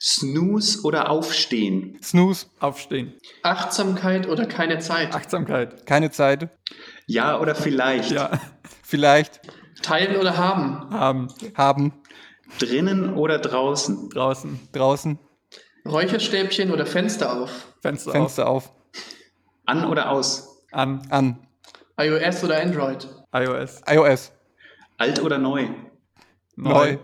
Snooze oder Aufstehen? Snooze. Aufstehen. Achtsamkeit oder keine Zeit? Achtsamkeit. Keine Zeit. Ja oder vielleicht? Ja. Vielleicht. Teilen oder haben? Haben. Haben. Drinnen oder draußen? Draußen. Draußen. Räucherstäbchen oder Fenster auf? Fenster, Fenster auf. An oder aus? auf. An. An. iOS oder Android? iOS. iOS. Alt oder neu? Neu.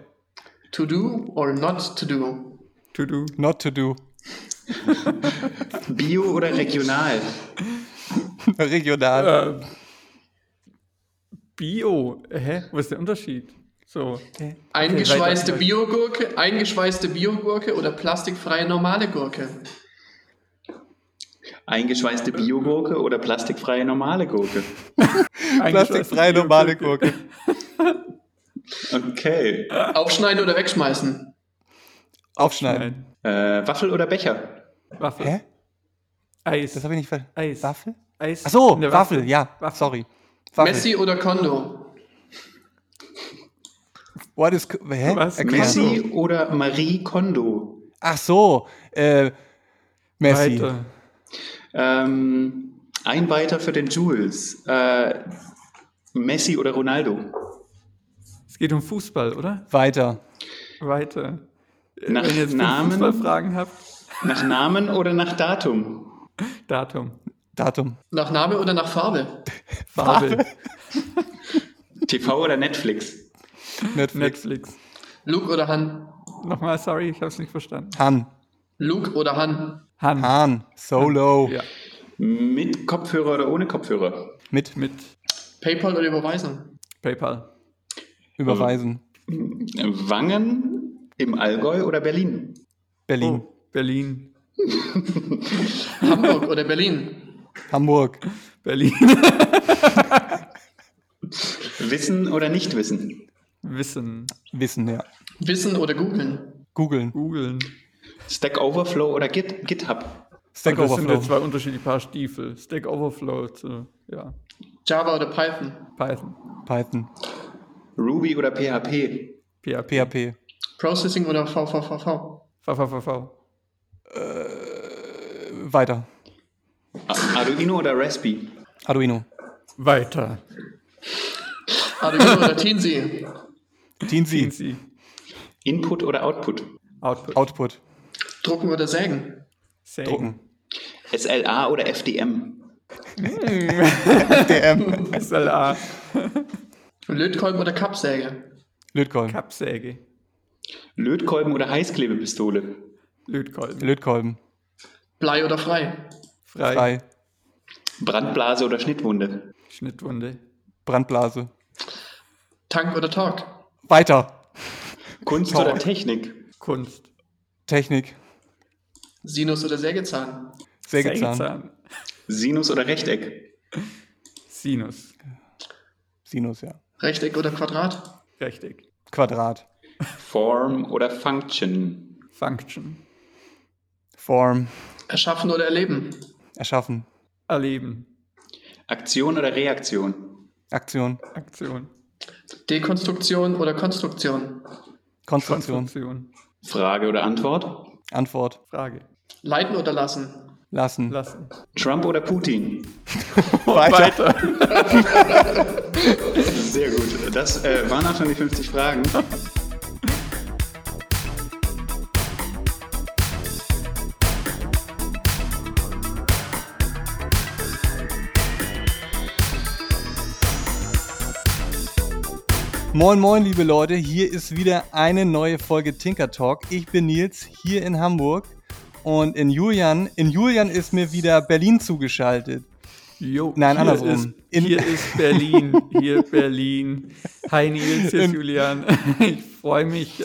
To do or not to do? To do. Not to do. Bio oder regional? Regional. Äh, Bio. Hä? Was ist der Unterschied? So. Eingeschweißte. Biogurke, eingeschweißte Biogurke oder plastikfreie normale Gurke? Eingeschweißte Biogurke oder plastikfreie normale Gurke? Plastikfreie normale Gurke. Okay. Aufschneiden oder wegschmeißen? Aufschneiden. Äh, Waffel oder Becher? Waffel. Hä? Eis. Das habe ich nicht ver... Eis. Waffel? Eis. Ach so, der Waffel, ja. Waffel. Sorry. Waffel. Messi oder Kondo? What is... Hä? Was? Erklär. Messi oder Marie Kondo? Ach so. Äh, Messi. Weiter. Ähm, ein weiter für den Jules. Äh, Messi oder Ronaldo? Es geht um Fußball, oder? Weiter. Weiter. Nach Wenn ihr jetzt Namen? Fußballfragen habt, Nach Namen oder nach Datum? Datum. Datum. Nach Name oder nach Farbe? Farbe. TV oder Netflix? Netflix. Netflix. Luke oder Han? Nochmal, sorry, ich habe es nicht verstanden. Han. Luke oder Han? Han. Han. Solo. Ja. Mit Kopfhörer oder ohne Kopfhörer? Mit Mit PayPal oder Überweisung? PayPal. Überweisen. Wangen im Allgäu oder Berlin? Berlin. Oh, Berlin. Hamburg oder Berlin? Hamburg. Berlin. Wissen oder nicht wissen? Wissen. Wissen, ja. Wissen oder googeln? Googeln. Googeln. Stack Overflow oder Git, GitHub? Stack Und das sind ja Overflow. zwei unterschiedliche Paar Stiefel. Stack Overflow zu, ja, Java oder Python? Python. Python. Ruby oder PHP? PHP. PHP. Processing oder VVVV? VVVV. Weiter. A- Arduino oder Raspi? Arduino. Weiter. Arduino oder Teensy? Teensy. Teensy. Input oder Output? Output. Output. Drucken oder Sägen? Sägen. Drucken. SLA oder FDM? DM. SLA. Lötkolben oder Kappsäge? Lötkolben. Kappsäge. Lötkolben oder Heißklebepistole? Lötkolben. Lötkolben. Blei oder frei? Frei. Frei. Brandblase oder Schnittwunde? Schnittwunde. Brandblase. Tank oder Talk? Weiter. Kunst Talk. oder Technik? Kunst. Technik. Sinus oder Sägezahn? Sägezahn. Sägezahn. Sinus oder Rechteck? Sinus. Sinus, ja. Rechteck oder Quadrat? Rechteck. Quadrat. Form oder Function? Function. Form. Erschaffen oder erleben? Erschaffen. Erleben. Aktion oder Reaktion? Aktion. Aktion. Dekonstruktion oder Konstruktion? Konstruktion. Konstruktion. Frage oder Antwort? Antwort. Frage. Leiten oder lassen? Lassen. Lassen. Trump oder Putin? Weiter. Sehr gut. Das äh, waren auch schon die 50 Fragen. Moin, moin, liebe Leute. Hier ist wieder eine neue Folge Tinker Talk. Ich bin Nils, hier in Hamburg. Und in Julian, in Julian ist mir wieder Berlin zugeschaltet. Jo, Nein, hier andersrum. Ist, In- hier ist Berlin. Hier Berlin. Hi Nils, hier ist Julian. Ich freue mich, äh,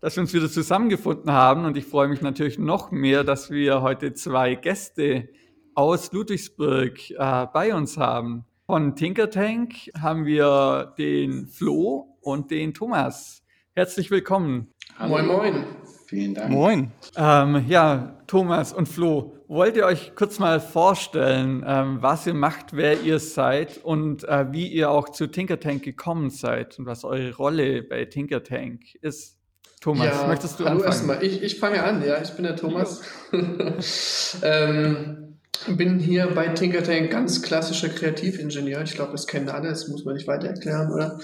dass wir uns wieder zusammengefunden haben und ich freue mich natürlich noch mehr, dass wir heute zwei Gäste aus Ludwigsburg äh, bei uns haben. Von Tinker Tank haben wir den Flo und den Thomas. Herzlich willkommen. Moin, moin. Vielen Dank. Moin. Ähm, ja, Thomas und Flo, wollt ihr euch kurz mal vorstellen, ähm, was ihr macht, wer ihr seid und äh, wie ihr auch zu Tinker Tank gekommen seid und was eure Rolle bei Tinker Tank ist? Thomas, ja, möchtest du hallo anfangen? erstmal. Ich, ich fange an, ja, ich bin der Thomas. ähm, bin hier bei Tinkertank ganz klassischer Kreativingenieur. Ich glaube, das kennen alle, das muss man nicht weiter erklären, oder?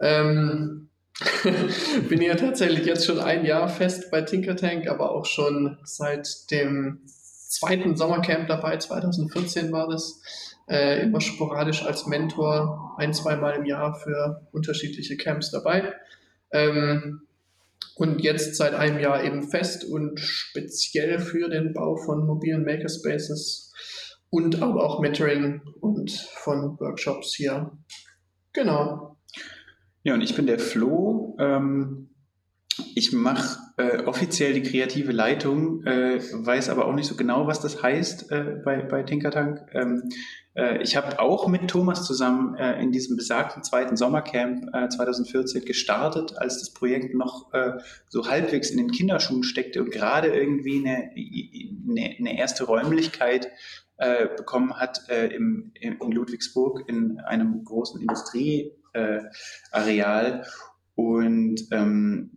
Ähm, bin hier tatsächlich jetzt schon ein Jahr fest bei Tinkertank, aber auch schon seit dem zweiten Sommercamp dabei, 2014 war das, äh, immer sporadisch als Mentor ein, zweimal im Jahr für unterschiedliche Camps dabei. Ähm, und jetzt seit einem Jahr eben fest und speziell für den Bau von mobilen Makerspaces und aber auch Mentoring und von Workshops hier. Genau. Ja, und ich bin der Flo. Ähm, ich mache äh, offiziell die kreative Leitung, äh, weiß aber auch nicht so genau, was das heißt äh, bei, bei Tinkertank. Ähm, äh, ich habe auch mit Thomas zusammen äh, in diesem besagten zweiten Sommercamp 2014 äh, gestartet, als das Projekt noch so halbwegs in den Kinderschuhen steckte und gerade irgendwie eine, eine, eine erste Räumlichkeit bekommen hat im, in Ludwigsburg in einem großen Industrieareal und ähm,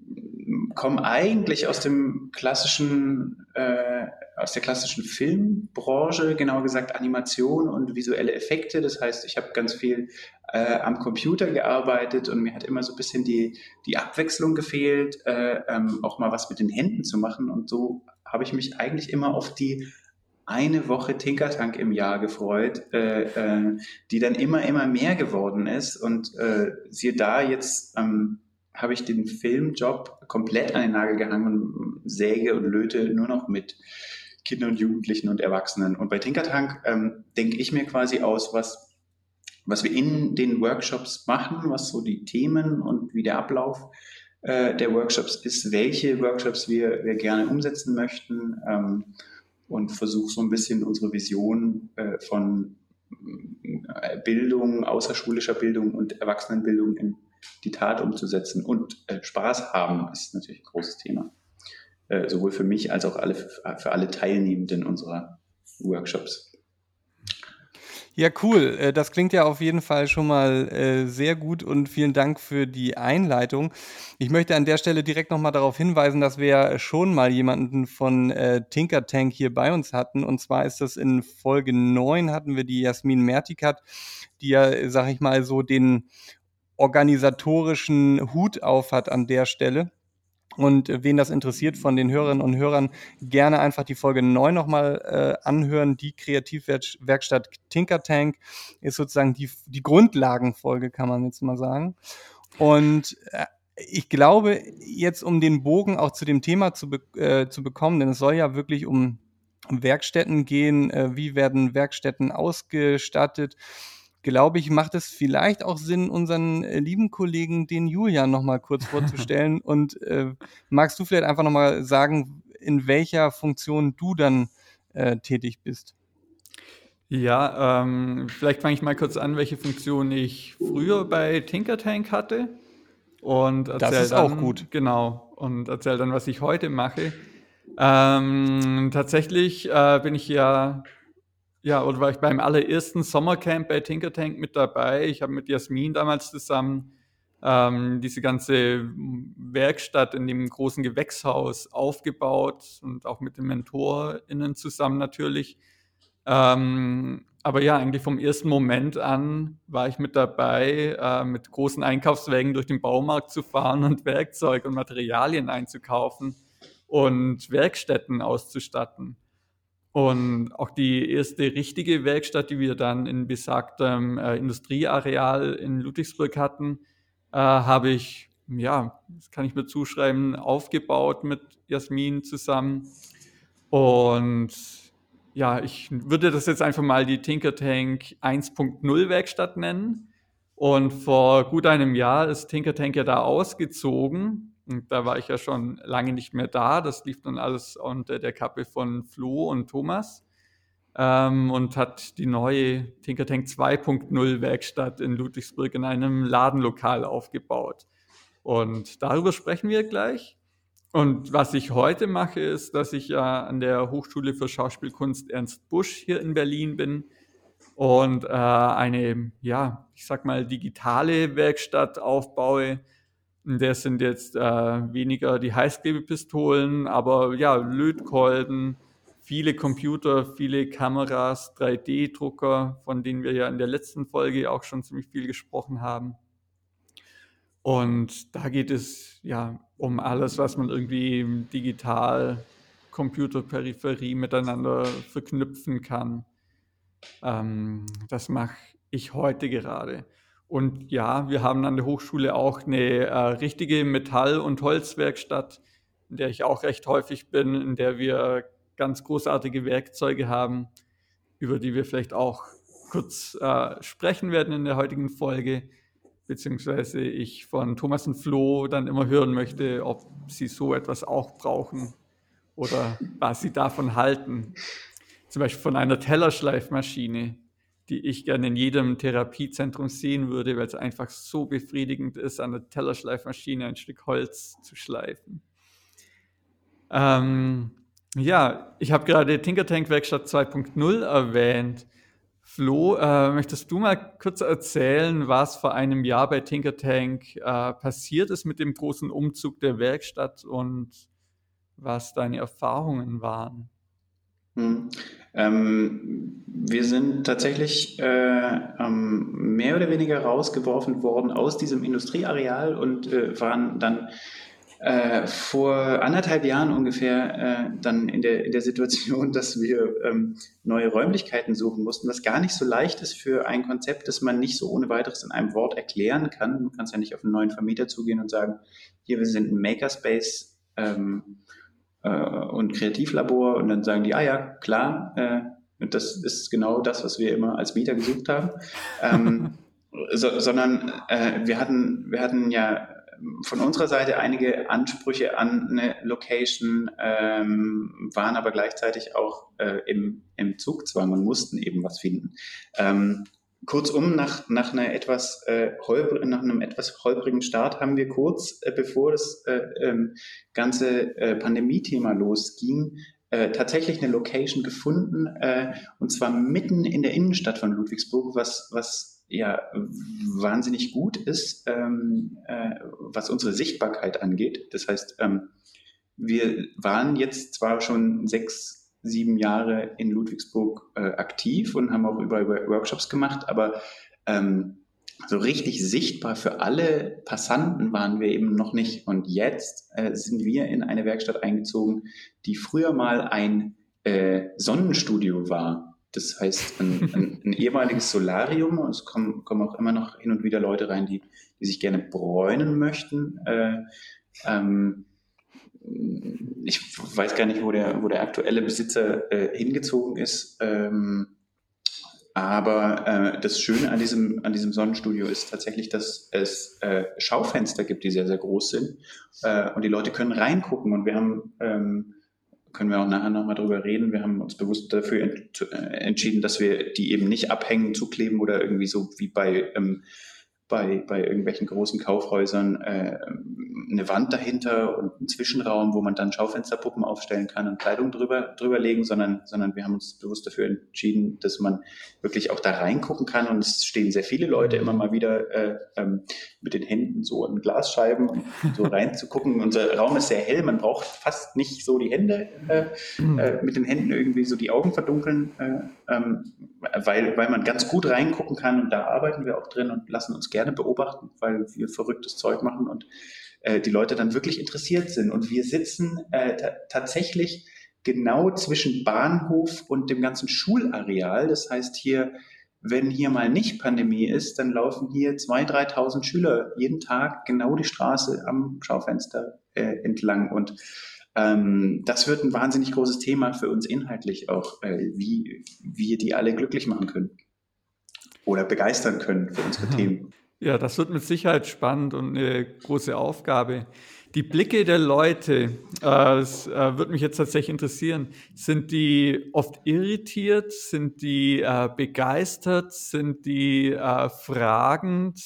komme eigentlich aus dem klassischen, äh, aus der klassischen Filmbranche, genauer gesagt Animation und visuelle Effekte. Das heißt, ich habe ganz viel äh, am Computer gearbeitet und mir hat immer so ein bisschen die, die Abwechslung gefehlt, äh, ähm, auch mal was mit den Händen zu machen. Und so habe ich mich eigentlich immer auf die eine Woche Tinkertank im Jahr gefreut, äh, äh, die dann immer, immer mehr geworden ist. Und äh, siehe da, jetzt ähm, habe ich den Filmjob komplett an den Nagel gehangen und säge und löte nur noch mit Kindern und Jugendlichen und Erwachsenen. Und bei Tinkertank ähm, denke ich mir quasi aus, was, was wir in den Workshops machen, was so die Themen und wie der Ablauf äh, der Workshops ist, welche Workshops wir, wir gerne umsetzen möchten ähm, und versuche so ein bisschen unsere Vision äh, von äh, Bildung, außerschulischer Bildung und Erwachsenenbildung in die Tat umzusetzen. Und äh, Spaß haben ist natürlich ein großes Thema. Äh, sowohl für mich als auch alle, für alle Teilnehmenden unserer Workshops. Ja, cool. Äh, das klingt ja auf jeden Fall schon mal äh, sehr gut und vielen Dank für die Einleitung. Ich möchte an der Stelle direkt nochmal darauf hinweisen, dass wir schon mal jemanden von äh, Tinker Tank hier bei uns hatten. Und zwar ist das in Folge 9 hatten wir die Jasmin Mertikat, die ja, sag ich mal, so den organisatorischen Hut auf hat an der Stelle. Und wen das interessiert von den Hörerinnen und Hörern, gerne einfach die Folge 9 nochmal äh, anhören. Die Kreativwerkstatt Tinker Tank ist sozusagen die, die Grundlagenfolge, kann man jetzt mal sagen. Und äh, ich glaube, jetzt um den Bogen auch zu dem Thema zu, be äh, zu bekommen, denn es soll ja wirklich um Werkstätten gehen, äh, wie werden Werkstätten ausgestattet, glaube ich, macht es vielleicht auch Sinn, unseren äh, lieben Kollegen, den Julian, nochmal kurz vorzustellen. Und äh, magst du vielleicht einfach nochmal sagen, in welcher Funktion du dann äh, tätig bist? Ja, ähm, vielleicht fange ich mal kurz an, welche Funktion ich früher bei Tinkertank hatte. Und das ist dann, auch gut. Genau. Und erzähl dann, was ich heute mache. Ähm, tatsächlich äh, bin ich ja ja, oder war ich beim allerersten Sommercamp bei Tinkertank mit dabei. Ich habe mit Jasmin damals zusammen ähm, diese ganze Werkstatt in dem großen Gewächshaus aufgebaut und auch mit den MentorInnen zusammen natürlich. Ähm, aber ja, eigentlich vom ersten Moment an war ich mit dabei, äh, mit großen Einkaufswägen durch den Baumarkt zu fahren und Werkzeug und Materialien einzukaufen und Werkstätten auszustatten. Und auch die erste richtige Werkstatt, die wir dann in besagtem äh, Industrieareal in Ludwigsburg hatten, äh, habe ich, ja, das kann ich mir zuschreiben, aufgebaut mit Jasmin zusammen. Und ja, ich würde das jetzt einfach mal die Tinker Tank 1.0 Werkstatt nennen. Und vor gut einem Jahr ist Tinker Tank ja da ausgezogen und da war ich ja schon lange nicht mehr da. Das lief dann alles unter der Kappe von Flo und Thomas. Ähm, und hat die neue Tinkertank 2.0 Werkstatt in Ludwigsburg in einem Ladenlokal aufgebaut. Und darüber sprechen wir gleich. Und was ich heute mache, ist, dass ich ja an der Hochschule für Schauspielkunst Ernst Busch hier in Berlin bin und äh, eine, ja, ich sag mal, digitale Werkstatt aufbaue, Der sind jetzt äh, weniger die Heißklebepistolen, aber ja, Lötkolben, viele Computer, viele Kameras, 3D-Drucker, von denen wir ja in der letzten Folge auch schon ziemlich viel gesprochen haben. Und da geht es ja um alles, was man irgendwie digital, Computerperipherie miteinander verknüpfen kann. Ähm, das mache ich heute gerade. Und ja, wir haben an der Hochschule auch eine äh, richtige Metall- und Holzwerkstatt, in der ich auch recht häufig bin, in der wir ganz großartige Werkzeuge haben, über die wir vielleicht auch kurz äh, sprechen werden in der heutigen Folge, beziehungsweise ich von Thomas und Flo dann immer hören möchte, ob sie so etwas auch brauchen oder was sie davon halten. Zum Beispiel von einer Tellerschleifmaschine, die ich gerne in jedem Therapiezentrum sehen würde, weil es einfach so befriedigend ist, an der Tellerschleifmaschine ein Stück Holz zu schleifen. Ähm, ja, ich habe gerade Tinkertank Werkstatt 2.0 erwähnt. Flo, äh, möchtest du mal kurz erzählen, was vor einem Jahr bei Tinkertank äh, passiert ist mit dem großen Umzug der Werkstatt und was deine Erfahrungen waren? Hm. Ähm, wir sind tatsächlich äh, ähm, mehr oder weniger rausgeworfen worden aus diesem Industrieareal und äh, waren dann äh, vor anderthalb Jahren ungefähr äh, dann in der, in der Situation, dass wir ähm, neue Räumlichkeiten suchen mussten, was gar nicht so leicht ist für ein Konzept, das man nicht so ohne weiteres in einem Wort erklären kann. Du kannst ja nicht auf einen neuen Vermieter zugehen und sagen, hier, wir sind ein Makerspace ähm, äh, und Kreativlabor und dann sagen die, ah ja, klar, äh, und das ist genau das, was wir immer als Mieter gesucht haben. ähm, so, sondern äh, wir hatten, wir hatten ja von unserer Seite einige Ansprüche an eine Location, ähm, waren aber gleichzeitig auch äh, im, im Zugzwang und mussten eben was finden. Ähm, kurzum, nach, nach, einer etwas, äh, holpr nach einem etwas holprigen Start haben wir kurz, äh, bevor das äh, ähm, ganze äh, Pandemie-Thema losging, äh, tatsächlich eine Location gefunden, äh, und zwar mitten in der Innenstadt von Ludwigsburg, was, was ja wahnsinnig gut ist, ähm, äh, was unsere Sichtbarkeit angeht. Das heißt, ähm, wir waren jetzt zwar schon sechs, sieben Jahre in Ludwigsburg äh, aktiv und haben auch überall Workshops gemacht, aber ähm, so richtig sichtbar für alle Passanten waren wir eben noch nicht. Und jetzt äh, sind wir in eine Werkstatt eingezogen, die früher mal ein äh, Sonnenstudio war. Das heißt, ein, ein, ein ehemaliges Solarium, es kommen, kommen auch immer noch hin und wieder Leute rein, die, die sich gerne bräunen möchten. Äh, ähm, ich weiß gar nicht, wo der, wo der aktuelle Besitzer äh, hingezogen ist. Ähm, aber äh, das Schöne an diesem, an diesem Sonnenstudio ist tatsächlich, dass es äh, Schaufenster gibt, die sehr, sehr groß sind. Äh, und die Leute können reingucken. Und wir haben ähm, können wir auch nachher nochmal drüber reden. Wir haben uns bewusst dafür ent äh, entschieden, dass wir die eben nicht abhängen, zukleben oder irgendwie so wie bei ähm, bei, bei irgendwelchen großen Kaufhäusern äh, eine Wand dahinter und einen Zwischenraum, wo man dann Schaufensterpuppen aufstellen kann und Kleidung drüber, drüber legen, sondern, sondern wir haben uns bewusst dafür entschieden, dass man wirklich auch da reingucken kann. Und es stehen sehr viele Leute immer mal wieder äh, ähm, mit den Händen so an Glasscheiben und so reinzugucken. Unser Raum ist sehr hell, man braucht fast nicht so die Hände äh, äh, mit den Händen irgendwie so die Augen verdunkeln, äh, ähm, weil, weil man ganz gut reingucken kann. Und da arbeiten wir auch drin und lassen uns gerne gerne beobachten, weil wir verrücktes Zeug machen und äh, die Leute dann wirklich interessiert sind. Und wir sitzen äh, tatsächlich genau zwischen Bahnhof und dem ganzen Schulareal. Das heißt hier, wenn hier mal nicht Pandemie ist, dann laufen hier 2.000, 3.000 Schüler jeden Tag genau die Straße am Schaufenster äh, entlang. Und ähm, das wird ein wahnsinnig großes Thema für uns inhaltlich auch, äh, wie wir die alle glücklich machen können oder begeistern können für unsere Themen. Ja, das wird mit Sicherheit spannend und eine große Aufgabe. Die Blicke der Leute, äh, das äh, würde mich jetzt tatsächlich interessieren. Sind die oft irritiert? Sind die äh, begeistert? Sind die fragend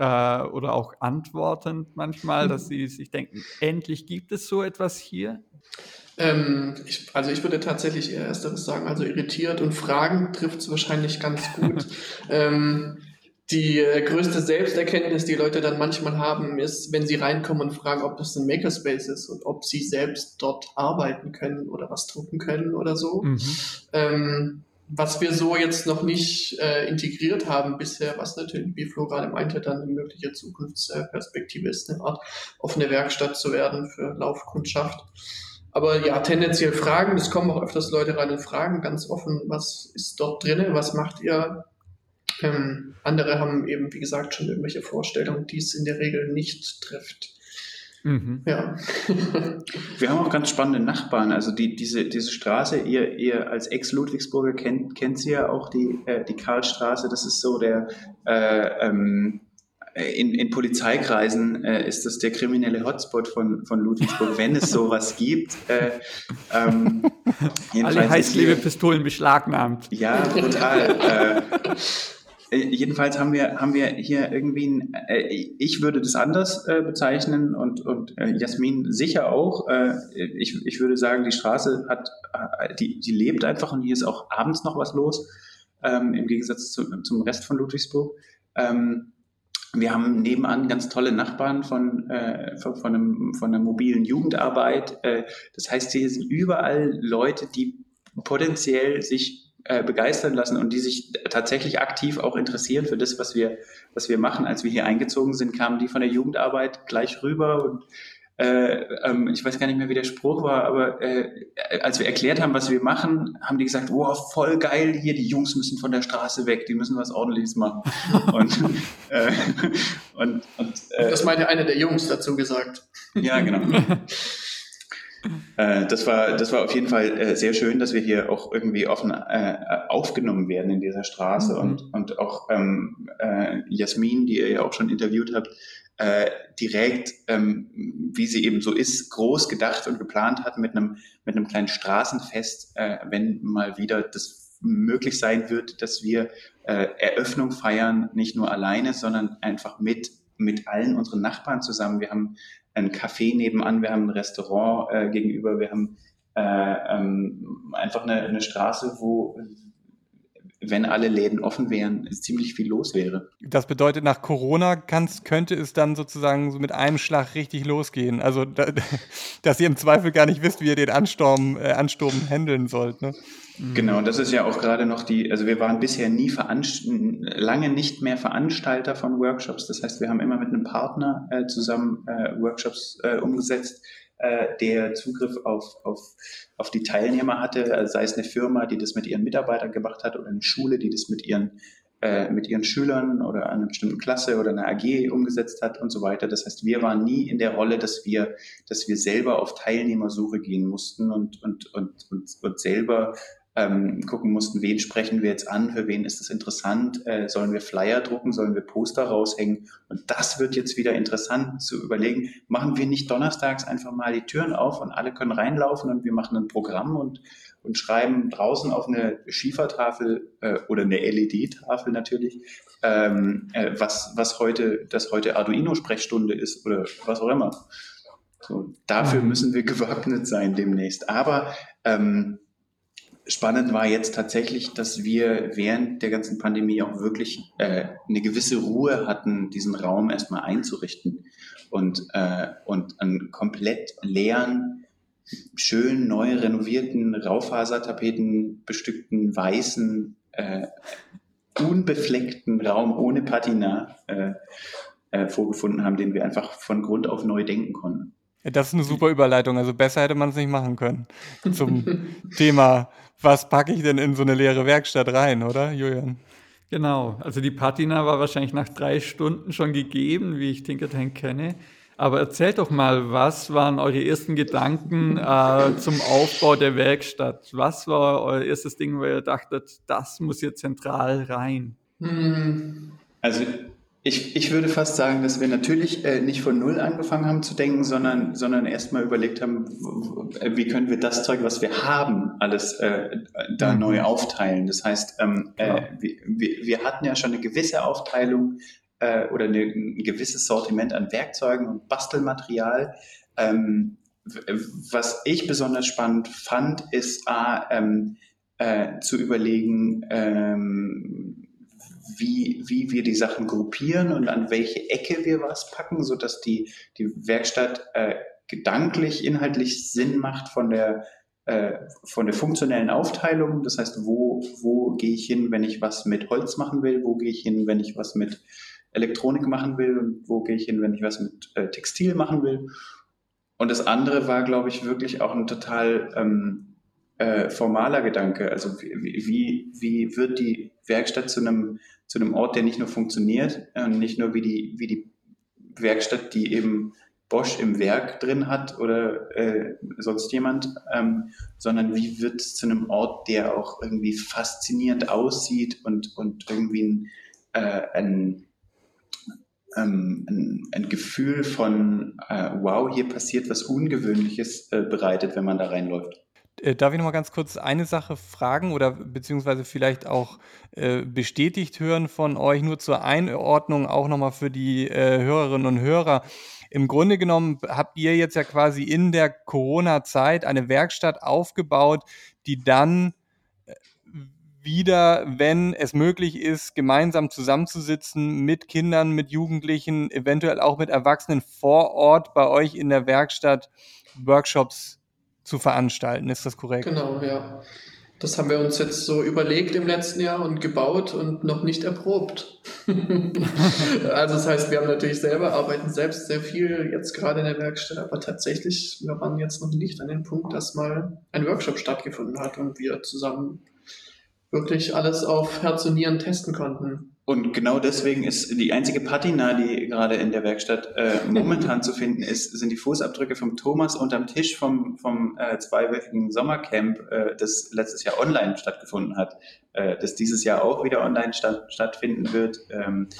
oder auch antwortend manchmal, dass sie sich denken, endlich gibt es so etwas hier? Ähm, ich, also ich würde tatsächlich eher ersteres sagen, also irritiert und fragend trifft es wahrscheinlich ganz gut. ähm, die äh, größte Selbsterkenntnis, die Leute dann manchmal haben, ist, wenn sie reinkommen und fragen, ob das ein Makerspace ist und ob sie selbst dort arbeiten können oder was drucken können oder so. Mhm. Ähm, was wir so jetzt noch nicht äh, integriert haben bisher, was natürlich, wie Flo gerade meinte, dann eine mögliche Zukunftsperspektive ist, eine Art offene Werkstatt zu werden für Laufkundschaft. Aber ja, tendenziell Fragen, es kommen auch öfters Leute rein und fragen ganz offen, was ist dort drin, was macht ihr? Ähm, andere haben eben, wie gesagt, schon irgendwelche Vorstellungen, die es in der Regel nicht trifft. Mhm. Ja. Wir haben auch ganz spannende Nachbarn. Also die, diese, diese Straße, ihr, ihr als Ex-Ludwigsburger kennt, kennt sie ja auch, die, äh, die Karlstraße. Das ist so der, äh, ähm, in, in Polizeikreisen äh, ist das der kriminelle Hotspot von, von Ludwigsburg, wenn es sowas gibt. Äh, ähm, Alle Heißklebepistolen beschlagnahmt. Ja, brutal. äh, jedenfalls haben wir, haben wir hier irgendwie, ein, äh, ich würde das anders äh, bezeichnen und, und äh, Jasmin sicher auch. Äh, ich, ich würde sagen, die Straße hat, äh, die, die lebt einfach und hier ist auch abends noch was los, ähm, im Gegensatz zu, zum Rest von Ludwigsburg. Ähm, wir haben nebenan ganz tolle Nachbarn von, von, von, einem, von einer mobilen Jugendarbeit. Das heißt, hier sind überall Leute, die potenziell sich äh, begeistern lassen und die sich tatsächlich aktiv auch interessieren für das, was wir, was wir machen. Als wir hier eingezogen sind, kamen die von der Jugendarbeit gleich rüber und äh, ähm, ich weiß gar nicht mehr, wie der Spruch war, aber äh, als wir erklärt haben, was wir machen, haben die gesagt, wow, voll geil hier, die Jungs müssen von der Straße weg, die müssen was ordentliches machen. und, äh, und, und äh, das meinte einer der Jungs dazu gesagt. Ja, genau. Äh, das, war, das war auf jeden Fall äh, sehr schön, dass wir hier auch irgendwie offen äh, aufgenommen werden in dieser Straße mhm. und, und auch ähm, äh, Jasmin, die ihr ja auch schon interviewt habt, äh, direkt, ähm, wie sie eben so ist, groß gedacht und geplant hat mit einem, mit einem kleinen Straßenfest, äh, wenn mal wieder das möglich sein wird, dass wir äh, Eröffnung feiern, nicht nur alleine, sondern einfach mit, mit allen unseren Nachbarn zusammen. Wir haben ein Café nebenan, wir haben ein Restaurant äh, gegenüber, wir haben äh, ähm, einfach eine, eine Straße, wo wenn alle Läden offen wären, ziemlich viel los wäre. Das bedeutet, nach Corona könnte es dann sozusagen so mit einem Schlag richtig losgehen. Also, da, dass ihr im Zweifel gar nicht wisst, wie ihr den Ansturm, äh, Ansturm handeln sollt. Ne? Genau, das ist ja auch gerade noch die, also wir waren bisher nie lange nicht mehr Veranstalter von Workshops. Das heißt, wir haben immer mit einem Partner äh, zusammen äh, Workshops äh, umgesetzt, äh, der Zugriff auf, auf, auf die Teilnehmer hatte, also sei es eine Firma, die das mit ihren Mitarbeitern gemacht hat oder eine Schule, die das mit ihren äh, mit ihren Schülern oder einer bestimmten Klasse oder einer AG umgesetzt hat und so weiter. Das heißt, wir waren nie in der Rolle, dass wir, dass wir selber auf Teilnehmersuche gehen mussten und, und, und, und, und selber ähm, gucken mussten, wen sprechen wir jetzt an, für wen ist das interessant, äh, sollen wir Flyer drucken, sollen wir Poster raushängen. Und das wird jetzt wieder interessant zu überlegen, machen wir nicht donnerstags einfach mal die Türen auf und alle können reinlaufen und wir machen ein Programm und, und schreiben draußen auf eine Schiefertafel äh, oder eine LED-Tafel natürlich, ähm, äh, was, was heute, das heute Arduino-Sprechstunde ist oder was auch immer. So, dafür müssen wir gewappnet sein demnächst. Aber ähm, spannend war jetzt tatsächlich, dass wir während der ganzen Pandemie auch wirklich äh, eine gewisse Ruhe hatten, diesen Raum erstmal einzurichten und, äh, und einen komplett leeren, schön neu renovierten, Raufasertapeten bestückten, weißen, äh, unbefleckten Raum ohne Patina äh, äh, vorgefunden haben, den wir einfach von Grund auf neu denken konnten. Das ist eine super Überleitung. Also besser hätte man es nicht machen können zum Thema was packe ich denn in so eine leere Werkstatt rein, oder, Julian? Genau, also die Patina war wahrscheinlich nach drei Stunden schon gegeben, wie ich Tinker Tank kenne. Aber erzählt doch mal, was waren eure ersten Gedanken äh, zum Aufbau der Werkstatt? Was war euer erstes Ding, wo ihr dachtet, das muss hier zentral rein? Hm. Also ich, ich würde fast sagen, dass wir natürlich äh, nicht von Null angefangen haben zu denken, sondern, sondern erstmal überlegt haben, wie können wir das Zeug, was wir haben, alles äh, da mhm. neu aufteilen. Das heißt, ähm, äh, wir, wir hatten ja schon eine gewisse Aufteilung äh, oder eine, ein gewisses Sortiment an Werkzeugen und Bastelmaterial. Ähm, was ich besonders spannend fand, ist A, ähm, äh, zu überlegen, ähm, wie, wie wir die Sachen gruppieren und an welche Ecke wir was packen, sodass die, die Werkstatt äh, gedanklich, inhaltlich Sinn macht von der, äh, von der funktionellen Aufteilung. Das heißt, wo, wo gehe ich hin, wenn ich was mit Holz machen will? Wo gehe ich hin, wenn ich was mit Elektronik machen will? Und wo gehe ich hin, wenn ich was mit äh, Textil machen will? Und das andere war, glaube ich, wirklich auch ein total ähm, äh, formaler Gedanke. Also wie, wie, wie wird die Werkstatt zu einem, zu einem Ort, der nicht nur funktioniert und nicht nur wie die, wie die Werkstatt, die eben Bosch im Werk drin hat oder äh, sonst jemand, ähm, sondern wie wird es zu einem Ort, der auch irgendwie faszinierend aussieht und, und irgendwie ein, äh, ein, ähm, ein, ein, Gefühl von, äh, wow, hier passiert was Ungewöhnliches äh, bereitet, wenn man da reinläuft. Äh, darf ich noch mal ganz kurz eine Sache fragen oder beziehungsweise vielleicht auch äh, bestätigt hören von euch, nur zur Einordnung, auch noch mal für die äh, Hörerinnen und Hörer. Im Grunde genommen habt ihr jetzt ja quasi in der Corona-Zeit eine Werkstatt aufgebaut, die dann äh, wieder, wenn es möglich ist, gemeinsam zusammenzusitzen mit Kindern, mit Jugendlichen, eventuell auch mit Erwachsenen vor Ort bei euch in der Werkstatt Workshops zu veranstalten. Ist das korrekt? Genau, ja. Das haben wir uns jetzt so überlegt im letzten Jahr und gebaut und noch nicht erprobt. also das heißt, wir haben natürlich selber, arbeiten selbst sehr viel jetzt gerade in der Werkstatt, aber tatsächlich, wir waren jetzt noch nicht an dem Punkt, dass mal ein Workshop stattgefunden hat und wir zusammen wirklich alles auf Herz und Nieren testen konnten. Und genau deswegen ist die einzige Patina, die gerade in der Werkstatt äh, momentan zu finden ist, sind die Fußabdrücke vom Thomas unterm Tisch vom, vom äh, zweiwöchigen Sommercamp, äh, das letztes Jahr online stattgefunden hat, äh, das dieses Jahr auch wieder online statt, stattfinden wird. Ähm,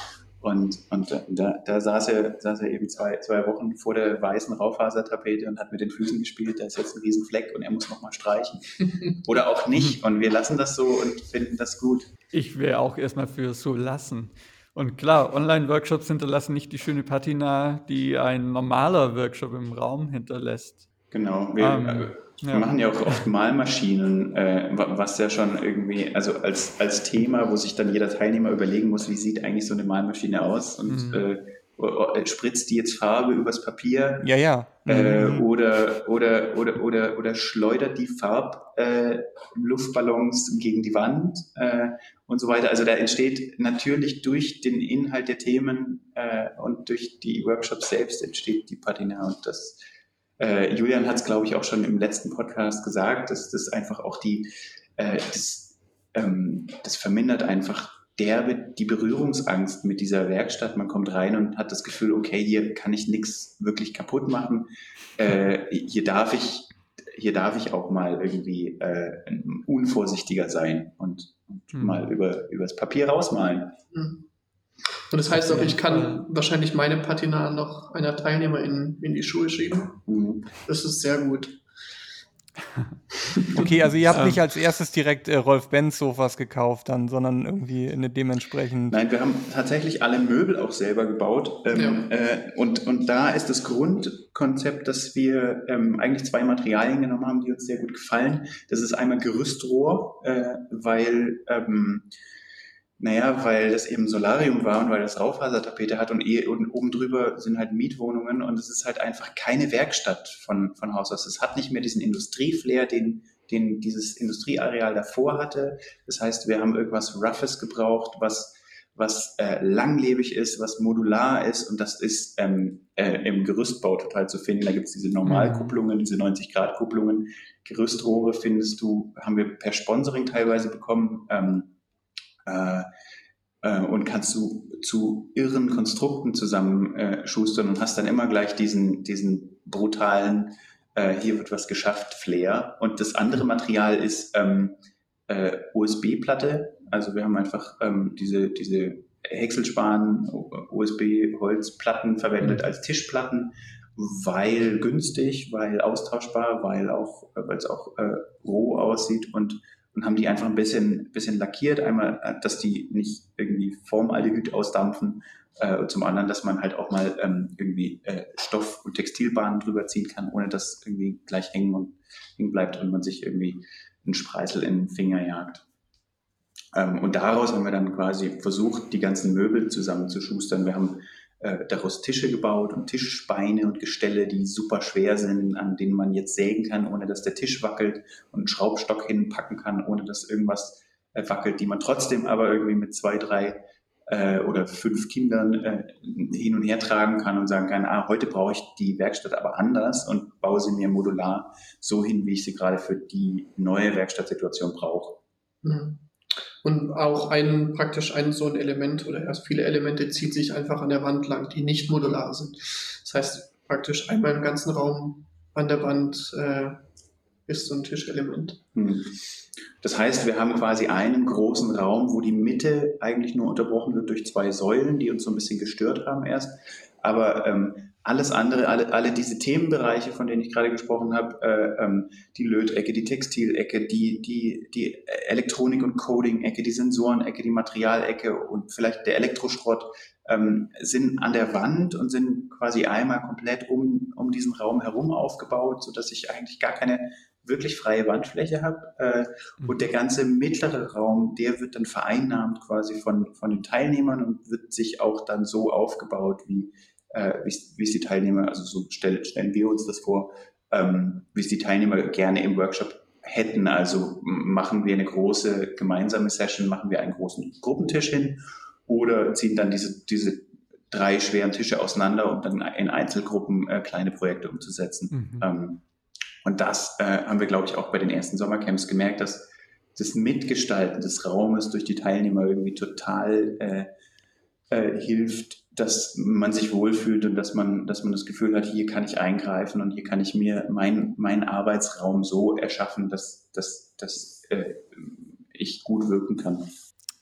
und, und da, da saß, er, saß er eben zwei, zwei Wochen vor der weißen Raufasertapete und hat mit den Füßen gespielt. Da ist jetzt ein Riesenfleck und er muss nochmal streichen. Oder auch nicht. Und wir lassen das so und finden das gut. Ich wäre auch erstmal für so lassen. Und klar, Online-Workshops hinterlassen nicht die schöne Patina, die ein normaler Workshop im Raum hinterlässt. Genau. Wir, ähm, äh, wir ja. machen ja auch oft Malmaschinen, äh, was ja schon irgendwie, also als, als Thema, wo sich dann jeder Teilnehmer überlegen muss, wie sieht eigentlich so eine Malmaschine aus und mhm. äh, spritzt die jetzt Farbe übers Papier? Ja, ja. Äh, mhm. oder, oder, oder, oder, oder schleudert die Farbluftballons äh, gegen die Wand äh, und so weiter. Also da entsteht natürlich durch den Inhalt der Themen äh, und durch die Workshops selbst entsteht die Patina und das äh, Julian hat es, glaube ich, auch schon im letzten Podcast gesagt, dass das einfach auch die, äh, das, ähm, das vermindert einfach derbe die Berührungsangst mit dieser Werkstatt. Man kommt rein und hat das Gefühl, okay, hier kann ich nichts wirklich kaputt machen. Äh, hier darf ich, hier darf ich auch mal irgendwie äh, unvorsichtiger sein und, und mhm. mal über, über das Papier rausmalen. Mhm. Und das heißt auch, ich kann wahrscheinlich meine Patina noch einer Teilnehmerin in die Schuhe schieben. Mhm. Das ist sehr gut. Okay, also ihr habt nicht als erstes direkt äh, Rolf Benz Sofas gekauft dann, sondern irgendwie eine dementsprechend. Nein, wir haben tatsächlich alle Möbel auch selber gebaut. Ähm, ja. äh, und, und da ist das Grundkonzept, dass wir ähm, eigentlich zwei Materialien genommen haben, die uns sehr gut gefallen. Das ist einmal Gerüstrohr, äh, weil ähm, naja, weil das eben Solarium war und weil das Raufasertapete hat und, eh, und oben drüber sind halt Mietwohnungen und es ist halt einfach keine Werkstatt von, von Haus aus. Es hat nicht mehr diesen Industrieflair, den, den dieses Industrieareal davor hatte. Das heißt, wir haben irgendwas Roughes gebraucht, was, was äh, langlebig ist, was modular ist und das ist ähm, äh, im Gerüstbau total zu finden. Da gibt es diese Normalkupplungen, diese 90-Grad-Kupplungen. Gerüstrohre findest du, haben wir per Sponsoring teilweise bekommen. Ähm, äh, äh, und kannst du zu irren Konstrukten zusammenschustern äh, und hast dann immer gleich diesen, diesen brutalen, äh, hier wird was geschafft, Flair. Und das andere Material ist ähm, äh, USB-Platte. Also wir haben einfach ähm, diese, diese Häckselsparen, USB-Holzplatten verwendet als Tischplatten, weil günstig, weil austauschbar, weil auch, weil es auch äh, roh aussieht und und haben die einfach ein bisschen, bisschen lackiert. Einmal, äh, dass die nicht irgendwie Formaldehyd ausdampfen. Äh, zum anderen, dass man halt auch mal ähm, irgendwie äh, Stoff- und Textilbahnen drüber ziehen kann, ohne dass irgendwie gleich hängen und hängen bleibt und man sich irgendwie einen Spreißel in den Finger jagt. Ähm, und daraus haben wir dann quasi versucht, die ganzen Möbel zusammenzuschustern. Wir haben äh, daraus Tische gebaut und Tischbeine und Gestelle, die super schwer sind, an denen man jetzt sägen kann, ohne dass der Tisch wackelt und einen Schraubstock hinpacken kann, ohne dass irgendwas äh, wackelt, die man trotzdem aber irgendwie mit zwei, drei äh, oder fünf Kindern äh, hin und her tragen kann und sagen kann, ah, heute brauche ich die Werkstatt aber anders und baue sie mir modular so hin, wie ich sie gerade für die neue Werkstattsituation brauche. Mhm. Und auch ein, praktisch ein so ein Element oder erst viele Elemente zieht sich einfach an der Wand lang, die nicht modular sind. Das heißt, praktisch einmal im ganzen Raum an der Wand äh, ist so ein Tischelement. Hm. Das heißt, wir haben quasi einen großen Raum, wo die Mitte eigentlich nur unterbrochen wird durch zwei Säulen, die uns so ein bisschen gestört haben erst. Aber ähm, alles andere, alle, alle diese Themenbereiche, von denen ich gerade gesprochen habe, äh, ähm, die Lötecke, die Textilecke, die, die, die Elektronik- und Coding-Ecke, die Sensorenecke, die Materialecke und vielleicht der Elektroschrott, ähm, sind an der Wand und sind quasi einmal komplett um, um diesen Raum herum aufgebaut, sodass ich eigentlich gar keine wirklich freie Wandfläche habe. Äh, mhm. Und der ganze mittlere Raum, der wird dann vereinnahmt quasi von, von den Teilnehmern und wird sich auch dann so aufgebaut, wie, äh, wie es die Teilnehmer, also so stellen, stellen wir uns das vor, ähm, wie es die Teilnehmer gerne im Workshop hätten. Also machen wir eine große gemeinsame Session, machen wir einen großen Gruppentisch hin oder ziehen dann diese, diese drei schweren Tische auseinander, um dann in Einzelgruppen äh, kleine Projekte umzusetzen. Mhm. Ähm, und das äh, haben wir, glaube ich, auch bei den ersten Sommercamps gemerkt, dass das Mitgestalten des Raumes durch die Teilnehmer irgendwie total äh, äh, hilft, dass man sich wohlfühlt und dass man, dass man das Gefühl hat, hier kann ich eingreifen und hier kann ich mir meinen mein Arbeitsraum so erschaffen, dass, dass, dass äh, ich gut wirken kann.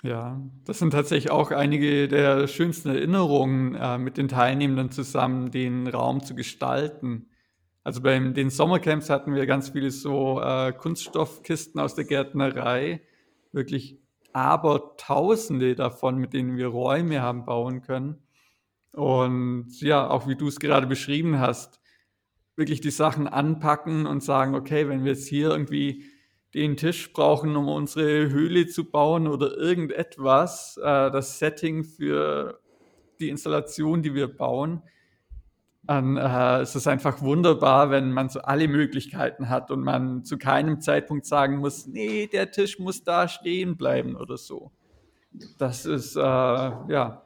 Ja, das sind tatsächlich auch einige der schönsten Erinnerungen, äh, mit den Teilnehmenden zusammen den Raum zu gestalten. Also bei den Sommercamps hatten wir ganz viele so äh, Kunststoffkisten aus der Gärtnerei, wirklich aber Tausende davon, mit denen wir Räume haben bauen können. Und ja, auch wie du es gerade beschrieben hast, wirklich die Sachen anpacken und sagen, okay, wenn wir jetzt hier irgendwie den Tisch brauchen, um unsere Höhle zu bauen oder irgendetwas, äh, das Setting für die Installation, die wir bauen, dann äh, ist es einfach wunderbar, wenn man so alle Möglichkeiten hat und man zu keinem Zeitpunkt sagen muss, nee, der Tisch muss da stehen bleiben oder so. Das ist, äh, ja,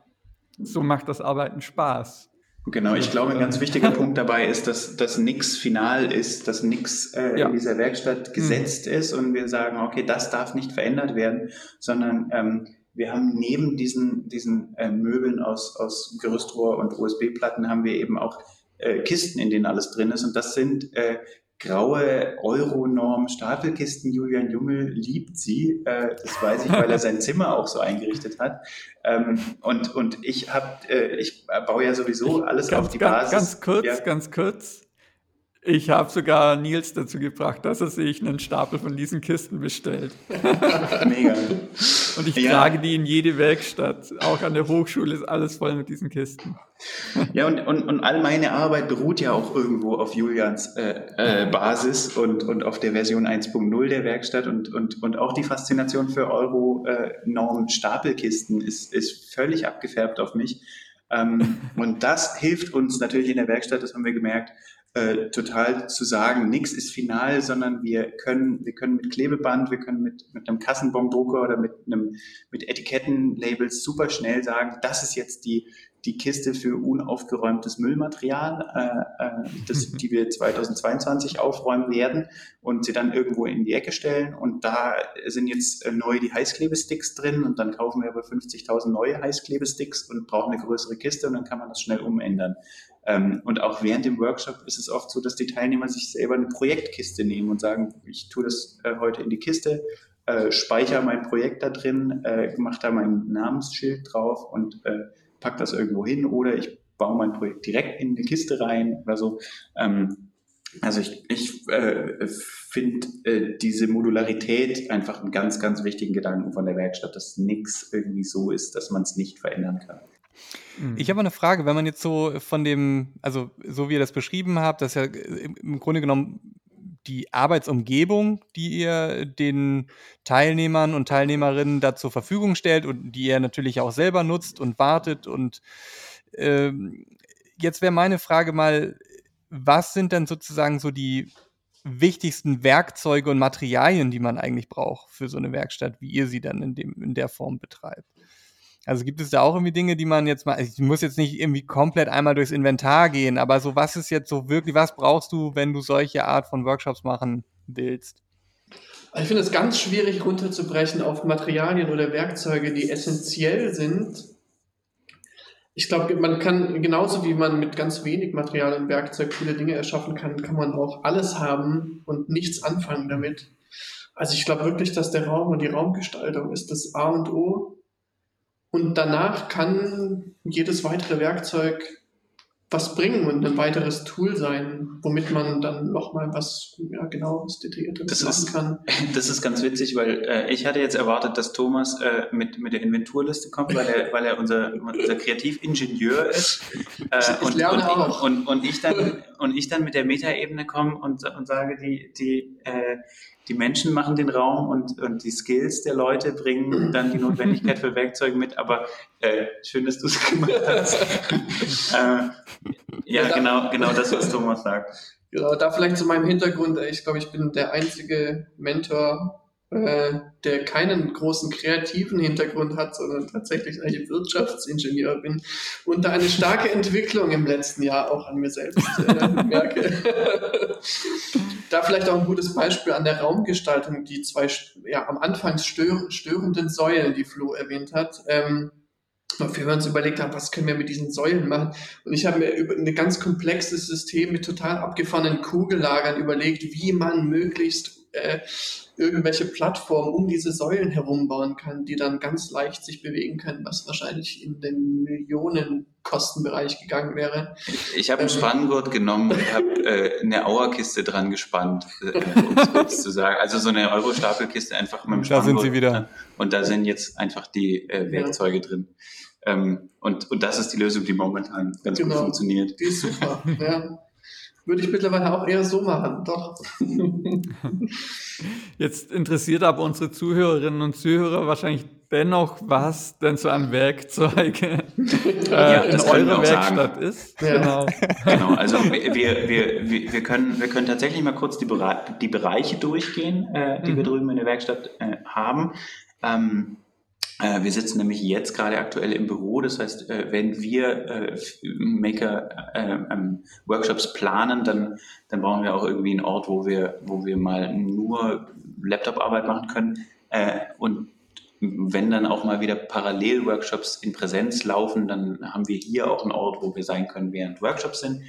so macht das Arbeiten Spaß. Genau, ich glaube, ein ganz wichtiger Punkt dabei ist, dass, dass nichts final ist, dass nichts äh, ja. in dieser Werkstatt mhm. gesetzt mhm. ist und wir sagen, okay, das darf nicht verändert werden, sondern ähm, wir haben neben diesen, diesen äh, Möbeln aus, aus Gerüstrohr und USB-Platten haben wir eben auch äh, Kisten, in denen alles drin ist. Und das sind äh, graue Euronorm-Stapelkisten. Julian Junge liebt sie. Äh, das weiß ich, weil er sein Zimmer auch so eingerichtet hat. Ähm, und, und ich habe, äh, ich baue ja sowieso alles ganz, auf die ganz, Basis. Ganz kurz, ja. ganz kurz. Ich habe sogar Nils dazu gebracht, dass er sich einen Stapel von diesen Kisten bestellt. Mega. Und ich ja. trage die in jede Werkstatt. Auch an der Hochschule ist alles voll mit diesen Kisten. Ja, und, und, und all meine Arbeit beruht ja auch irgendwo auf Julians äh, äh, Basis und, und auf der Version 1.0 der Werkstatt und, und, und auch die Faszination für Euro-Norm-Stapelkisten äh, ist, ist völlig abgefärbt auf mich. Ähm, und das hilft uns natürlich in der Werkstatt, das haben wir gemerkt, äh, total zu sagen, nichts ist final, sondern wir können, wir können mit Klebeband, wir können mit, mit einem Kassenbondrucker oder mit einem, mit Etikettenlabels super schnell sagen, das ist jetzt die, die Kiste für unaufgeräumtes Müllmaterial, äh, äh, das, die wir 2022 aufräumen werden und sie dann irgendwo in die Ecke stellen. Und da sind jetzt äh, neu die Heißklebesticks drin und dann kaufen wir aber 50.000 neue Heißklebesticks und brauchen eine größere Kiste und dann kann man das schnell umändern. Ähm, und auch während dem Workshop ist es oft so, dass die Teilnehmer sich selber eine Projektkiste nehmen und sagen, ich tue das äh, heute in die Kiste, äh, speichere mein Projekt da drin, äh, mache da mein Namensschild drauf und pack das irgendwo hin oder ich baue mein Projekt direkt in eine Kiste rein oder so. Ähm, also ich, ich äh, finde äh, diese Modularität einfach einen ganz, ganz wichtigen Gedanken von der Werkstatt, dass nichts irgendwie so ist, dass man es nicht verändern kann. Ich habe eine Frage, wenn man jetzt so von dem, also so wie ihr das beschrieben habt, dass ja im Grunde genommen die Arbeitsumgebung, die ihr den Teilnehmern und Teilnehmerinnen da zur Verfügung stellt und die ihr natürlich auch selber nutzt und wartet. Und ähm, jetzt wäre meine Frage mal, was sind denn sozusagen so die wichtigsten Werkzeuge und Materialien, die man eigentlich braucht für so eine Werkstatt, wie ihr sie dann in, dem, in der Form betreibt? Also gibt es da auch irgendwie Dinge, die man jetzt mal, ich muss jetzt nicht irgendwie komplett einmal durchs Inventar gehen, aber so was ist jetzt so wirklich, was brauchst du, wenn du solche Art von Workshops machen willst? Ich finde es ganz schwierig runterzubrechen auf Materialien oder Werkzeuge, die essentiell sind. Ich glaube, man kann genauso wie man mit ganz wenig Material und Werkzeug viele Dinge erschaffen kann, kann man auch alles haben und nichts anfangen damit. Also ich glaube wirklich, dass der Raum und die Raumgestaltung ist das A und O und danach kann jedes weitere Werkzeug was bringen und ein weiteres Tool sein, womit man dann nochmal was ja, genau was Detailliertes machen ist, kann. Das ist ganz witzig, weil äh, ich hatte jetzt erwartet, dass Thomas äh, mit, mit der Inventurliste kommt, weil er, weil er unser, unser Kreativingenieur ist. Äh, ich und, lerne und, auch. Und, und, ich dann, und ich dann mit der Metaebene komme und, und sage, die, die äh, die Menschen machen den Raum und, und die Skills der Leute bringen dann die Notwendigkeit für Werkzeuge mit. Aber äh, schön, dass du es gemacht hast. äh, ja, genau, genau das, was Thomas sagt. Genau, da vielleicht zu meinem Hintergrund. Ich glaube, ich bin der einzige Mentor äh, der keinen großen kreativen Hintergrund hat, sondern tatsächlich eigentlich Wirtschaftsingenieur bin und da eine starke Entwicklung im letzten Jahr auch an mir selbst äh, merke. da vielleicht auch ein gutes Beispiel an der Raumgestaltung, die zwei ja, am Anfang stör störenden Säulen, die Flo erwähnt hat. Ähm, wir uns überlegt haben, was können wir mit diesen Säulen machen. Und ich habe mir über ein ganz komplexes System mit total abgefahrenen Kugellagern überlegt, wie man möglichst äh, irgendwelche Plattformen um diese Säulen herum bauen kann, die dann ganz leicht sich bewegen können, was wahrscheinlich in den Millionenkostenbereich gegangen wäre. Ich habe ein ähm, Spanngurt genommen und habe äh, eine Auerkiste dran gespannt, äh, um es zu sagen. Also so eine Euro-Stapelkiste einfach mit dem Spanngurt. Da sind sie wieder. Und da sind jetzt einfach die äh, Werkzeuge ja. drin. Ähm, und, und das ist die Lösung, die momentan ganz genau. gut funktioniert. Die ist super, ja. Würde ich mittlerweile auch eher so machen, doch. Jetzt interessiert aber unsere Zuhörerinnen und Zuhörer wahrscheinlich dennoch, was denn so an Werkzeuge äh, ja, in eurer Werkstatt sagen. ist. Ja. Genau. genau. Also wir, wir, wir, wir, können, wir können tatsächlich mal kurz die, die Bereiche durchgehen, äh, die mhm. wir drüben in der Werkstatt äh, haben. Ähm, äh, wir sitzen nämlich jetzt gerade aktuell im Büro. Das heißt, äh, wenn wir äh, Maker ähm, Workshops planen, dann, dann brauchen wir auch irgendwie einen Ort, wo wir, wo wir mal nur Laptop-Arbeit machen können. Und wenn dann auch mal wieder Parallel-Workshops in Präsenz laufen, dann haben wir hier auch einen Ort, wo wir sein können, während Workshops sind.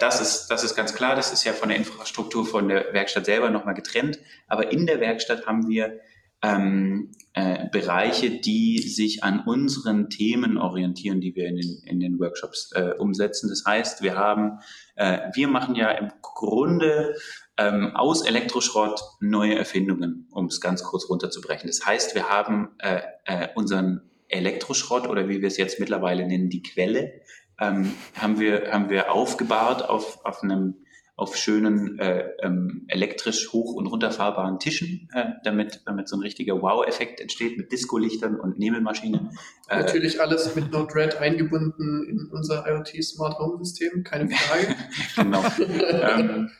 Das ist, das ist ganz klar. Das ist ja von der Infrastruktur von der Werkstatt selber nochmal getrennt. Aber in der Werkstatt haben wir ähm, äh, Bereiche, die sich an unseren Themen orientieren, die wir in den, in den Workshops äh, umsetzen. Das heißt, wir haben, äh, wir machen ja im Grunde ähm, aus Elektroschrott neue Erfindungen, um es ganz kurz runterzubrechen. Das heißt, wir haben äh, äh, unseren Elektroschrott oder wie wir es jetzt mittlerweile nennen, die Quelle, ähm, haben wir haben wir aufgebahrt auf auf einem auf schönen äh, ähm, elektrisch hoch- und runterfahrbaren Tischen, äh, damit, damit so ein richtiger Wow-Effekt entsteht mit Disco-Lichtern und Nebelmaschinen. Äh, Natürlich alles mit Node-RED eingebunden in unser IoT Smart Home System, keine Frage. genau. ähm,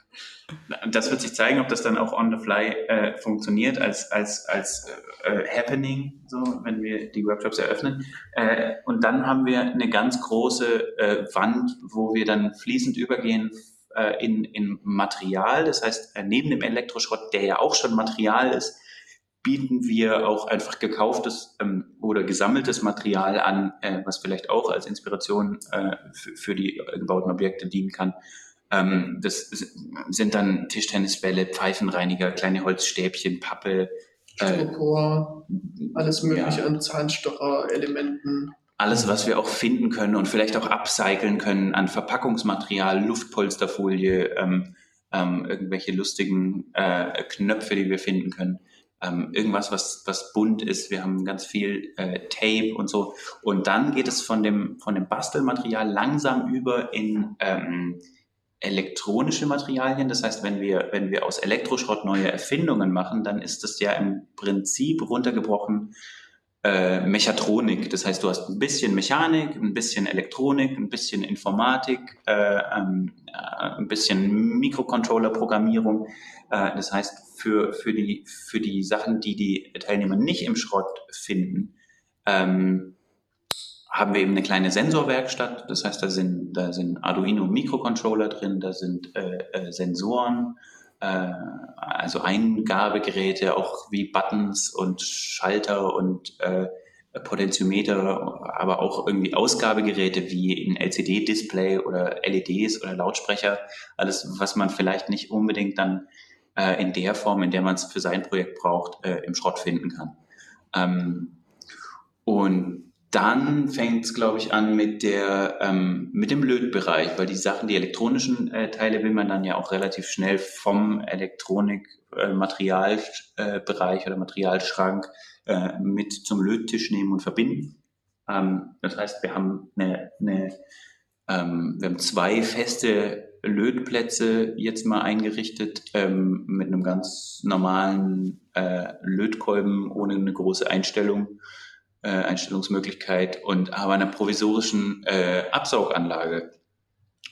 das wird sich zeigen, ob das dann auch on the fly äh, funktioniert als, als, als äh, Happening, so, wenn wir die Workshops eröffnen. Und dann haben wir eine ganz große Wand, wo wir dann fließend übergehen äh, in, in Material. Das heißt, äh, neben dem Elektroschrott, der ja auch schon Material ist, bieten wir auch einfach gekauftes ähm, oder gesammeltes Material an, äh, was vielleicht auch als Inspiration äh, für, für die gebauten Objekte dienen kann. Ähm, das sind dann Tischtennisbälle, Pfeifenreiniger, kleine Holzstäbchen, Pappe. Äh, Styropor, alles mögliche ja. an Zahnstocher-Elementen alles, was wir auch finden können und vielleicht auch upcyclen können an Verpackungsmaterial, Luftpolsterfolie, ähm, ähm, irgendwelche lustigen äh, Knöpfe, die wir finden können. Ähm, irgendwas, was, was bunt ist. Wir haben ganz viel äh, Tape und so. Und dann geht es von dem, von dem Bastelmaterial langsam über in ähm, elektronische Materialien. Das heißt, wenn wir, wenn wir aus Elektroschrott neue Erfindungen machen, dann ist das ja im Prinzip runtergebrochen äh, Mechatronik. Das heißt, du hast ein bisschen Mechanik, ein bisschen Elektronik, ein bisschen Informatik, äh, ähm, äh, ein bisschen Mikrocontroller-Programmierung. Äh, das heißt, für, für, die, für die Sachen, die die Teilnehmer nicht im Schrott finden, ähm, haben wir eben eine kleine Sensorwerkstatt. Das heißt, da sind, da sind Arduino Mikrocontroller drin, da sind äh, äh, Sensoren, also Eingabegeräte, auch wie Buttons und Schalter und äh, Potentiometer, aber auch irgendwie Ausgabegeräte wie ein LCD-Display oder LEDs oder Lautsprecher. Alles, was man vielleicht nicht unbedingt dann äh, in der Form, in der man es für sein Projekt braucht, äh, im Schrott finden kann. Ähm, und dann fängt es, glaube ich, an mit der ähm, mit dem Lötbereich, weil die Sachen, die elektronischen äh, Teile will man dann ja auch relativ schnell vom Elektronik-Materialbereich äh, oder Materialschrank äh, mit zum Löttisch nehmen und verbinden. Ähm, das heißt, wir haben eine, eine ähm, wir haben zwei feste Lötplätze jetzt mal eingerichtet ähm, mit einem ganz normalen äh, Lötkolben ohne eine große Einstellung äh, Einstellungsmöglichkeit und aber einer provisorischen äh, Absauganlage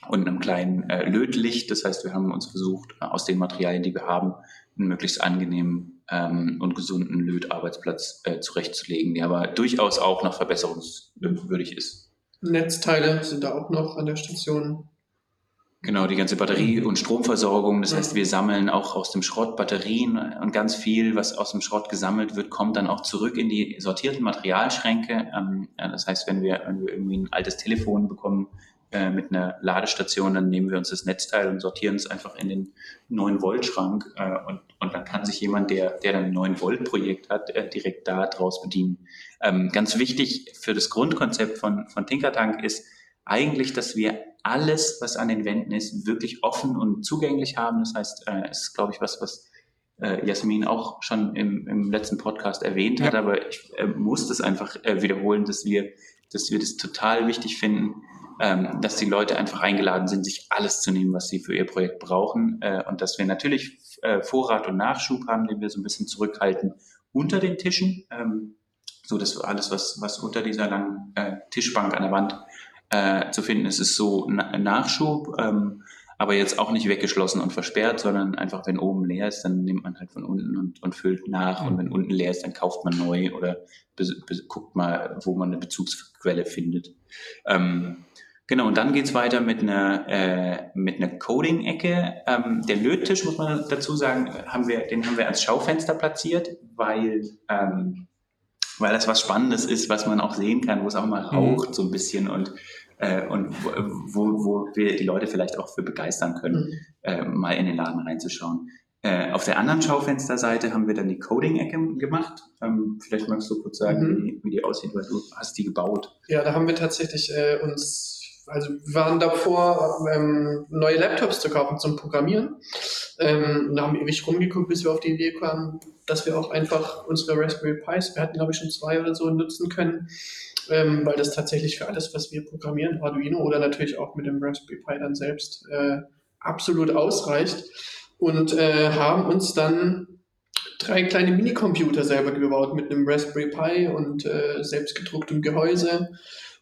und einem kleinen äh, Lötlicht. Das heißt, wir haben uns versucht, aus den Materialien, die wir haben, einen möglichst angenehmen ähm, und gesunden Lötarbeitsplatz äh, zurechtzulegen, der aber durchaus auch noch verbesserungswürdig ist. Netzteile sind da auch noch an der Station Genau, die ganze Batterie- und Stromversorgung. Das heißt, wir sammeln auch aus dem Schrott Batterien und ganz viel, was aus dem Schrott gesammelt wird, kommt dann auch zurück in die sortierten Materialschränke. Ähm, das heißt, wenn wir, wenn wir irgendwie ein altes Telefon bekommen äh, mit einer Ladestation, dann nehmen wir uns das Netzteil und sortieren es einfach in den 9-Volt-Schrank. Äh, und, und dann kann sich jemand, der, der dann ein 9-Volt-Projekt hat, äh, direkt da draus bedienen. Ähm, ganz wichtig für das Grundkonzept von, von Tinkertank ist eigentlich, dass wir alles, was an den Wänden ist, wirklich offen und zugänglich haben. Das heißt, äh, es ist, glaube ich, was, was äh, Jasmin auch schon im, im letzten Podcast erwähnt hat, ja. aber ich äh, muss das einfach äh, wiederholen, dass wir, dass wir das total wichtig finden, ähm, dass die Leute einfach eingeladen sind, sich alles zu nehmen, was sie für ihr Projekt brauchen äh, und dass wir natürlich äh, Vorrat und Nachschub haben, den wir so ein bisschen zurückhalten unter den Tischen, ähm, so dass alles, was, was unter dieser langen äh, Tischbank an der Wand äh, zu finden ist. Es ist so ein Nachschub, ähm, aber jetzt auch nicht weggeschlossen und versperrt, sondern einfach, wenn oben leer ist, dann nimmt man halt von unten und, und füllt nach. Mhm. Und wenn unten leer ist, dann kauft man neu oder guckt mal, wo man eine Bezugsquelle findet. Ähm, Genau, und dann geht's weiter mit einer, äh, mit einer Coding-Ecke. Ähm, der Löttisch, muss man dazu sagen, haben wir, den haben wir als Schaufenster platziert, weil ähm, weil das was Spannendes ist, was man auch sehen kann, wo es auch mal mhm. raucht mhm. so ein bisschen und äh, und wo, wo wir die Leute vielleicht auch für begeistern können, mhm. äh, mal in den Laden reinzuschauen. Äh, auf der anderen Schaufensterseite haben wir dann die Coding-Ecke gemacht. Ähm, vielleicht magst du kurz sagen, mhm. wie, wie, die aussieht, weil du hast die gebaut. Ja, da haben wir tatsächlich äh, uns also wir waren davor, ähm, neue Laptops zu kaufen zum Programmieren. Ähm, und haben ewig rumgeguckt, bis wir auf die Idee kamen, dass wir auch einfach unsere Raspberry Pis, wir hatten glaube ich schon zwei oder so, nutzen können, ähm, weil das tatsächlich für alles, was wir programmieren, Arduino oder natürlich auch mit dem Raspberry Pi dann selbst, äh, absolut ausreicht. Und äh, haben uns dann drei kleine Minicomputer selber gebaut mit einem Raspberry Pi und äh, selbstgedrucktem Gehäuse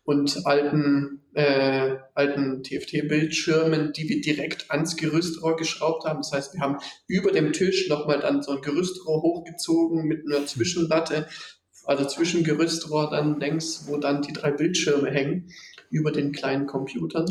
und alten, äh, alten TFT-Bildschirmen, die wir direkt ans Gerüstrohr geschraubt haben. Das heißt, wir haben über dem Tisch nochmal dann so ein Gerüstrohr hochgezogen mit einer Zwischenlatte, also zwischen Gerüstrohr dann längs, wo dann die drei Bildschirme hängen, über den kleinen Computern.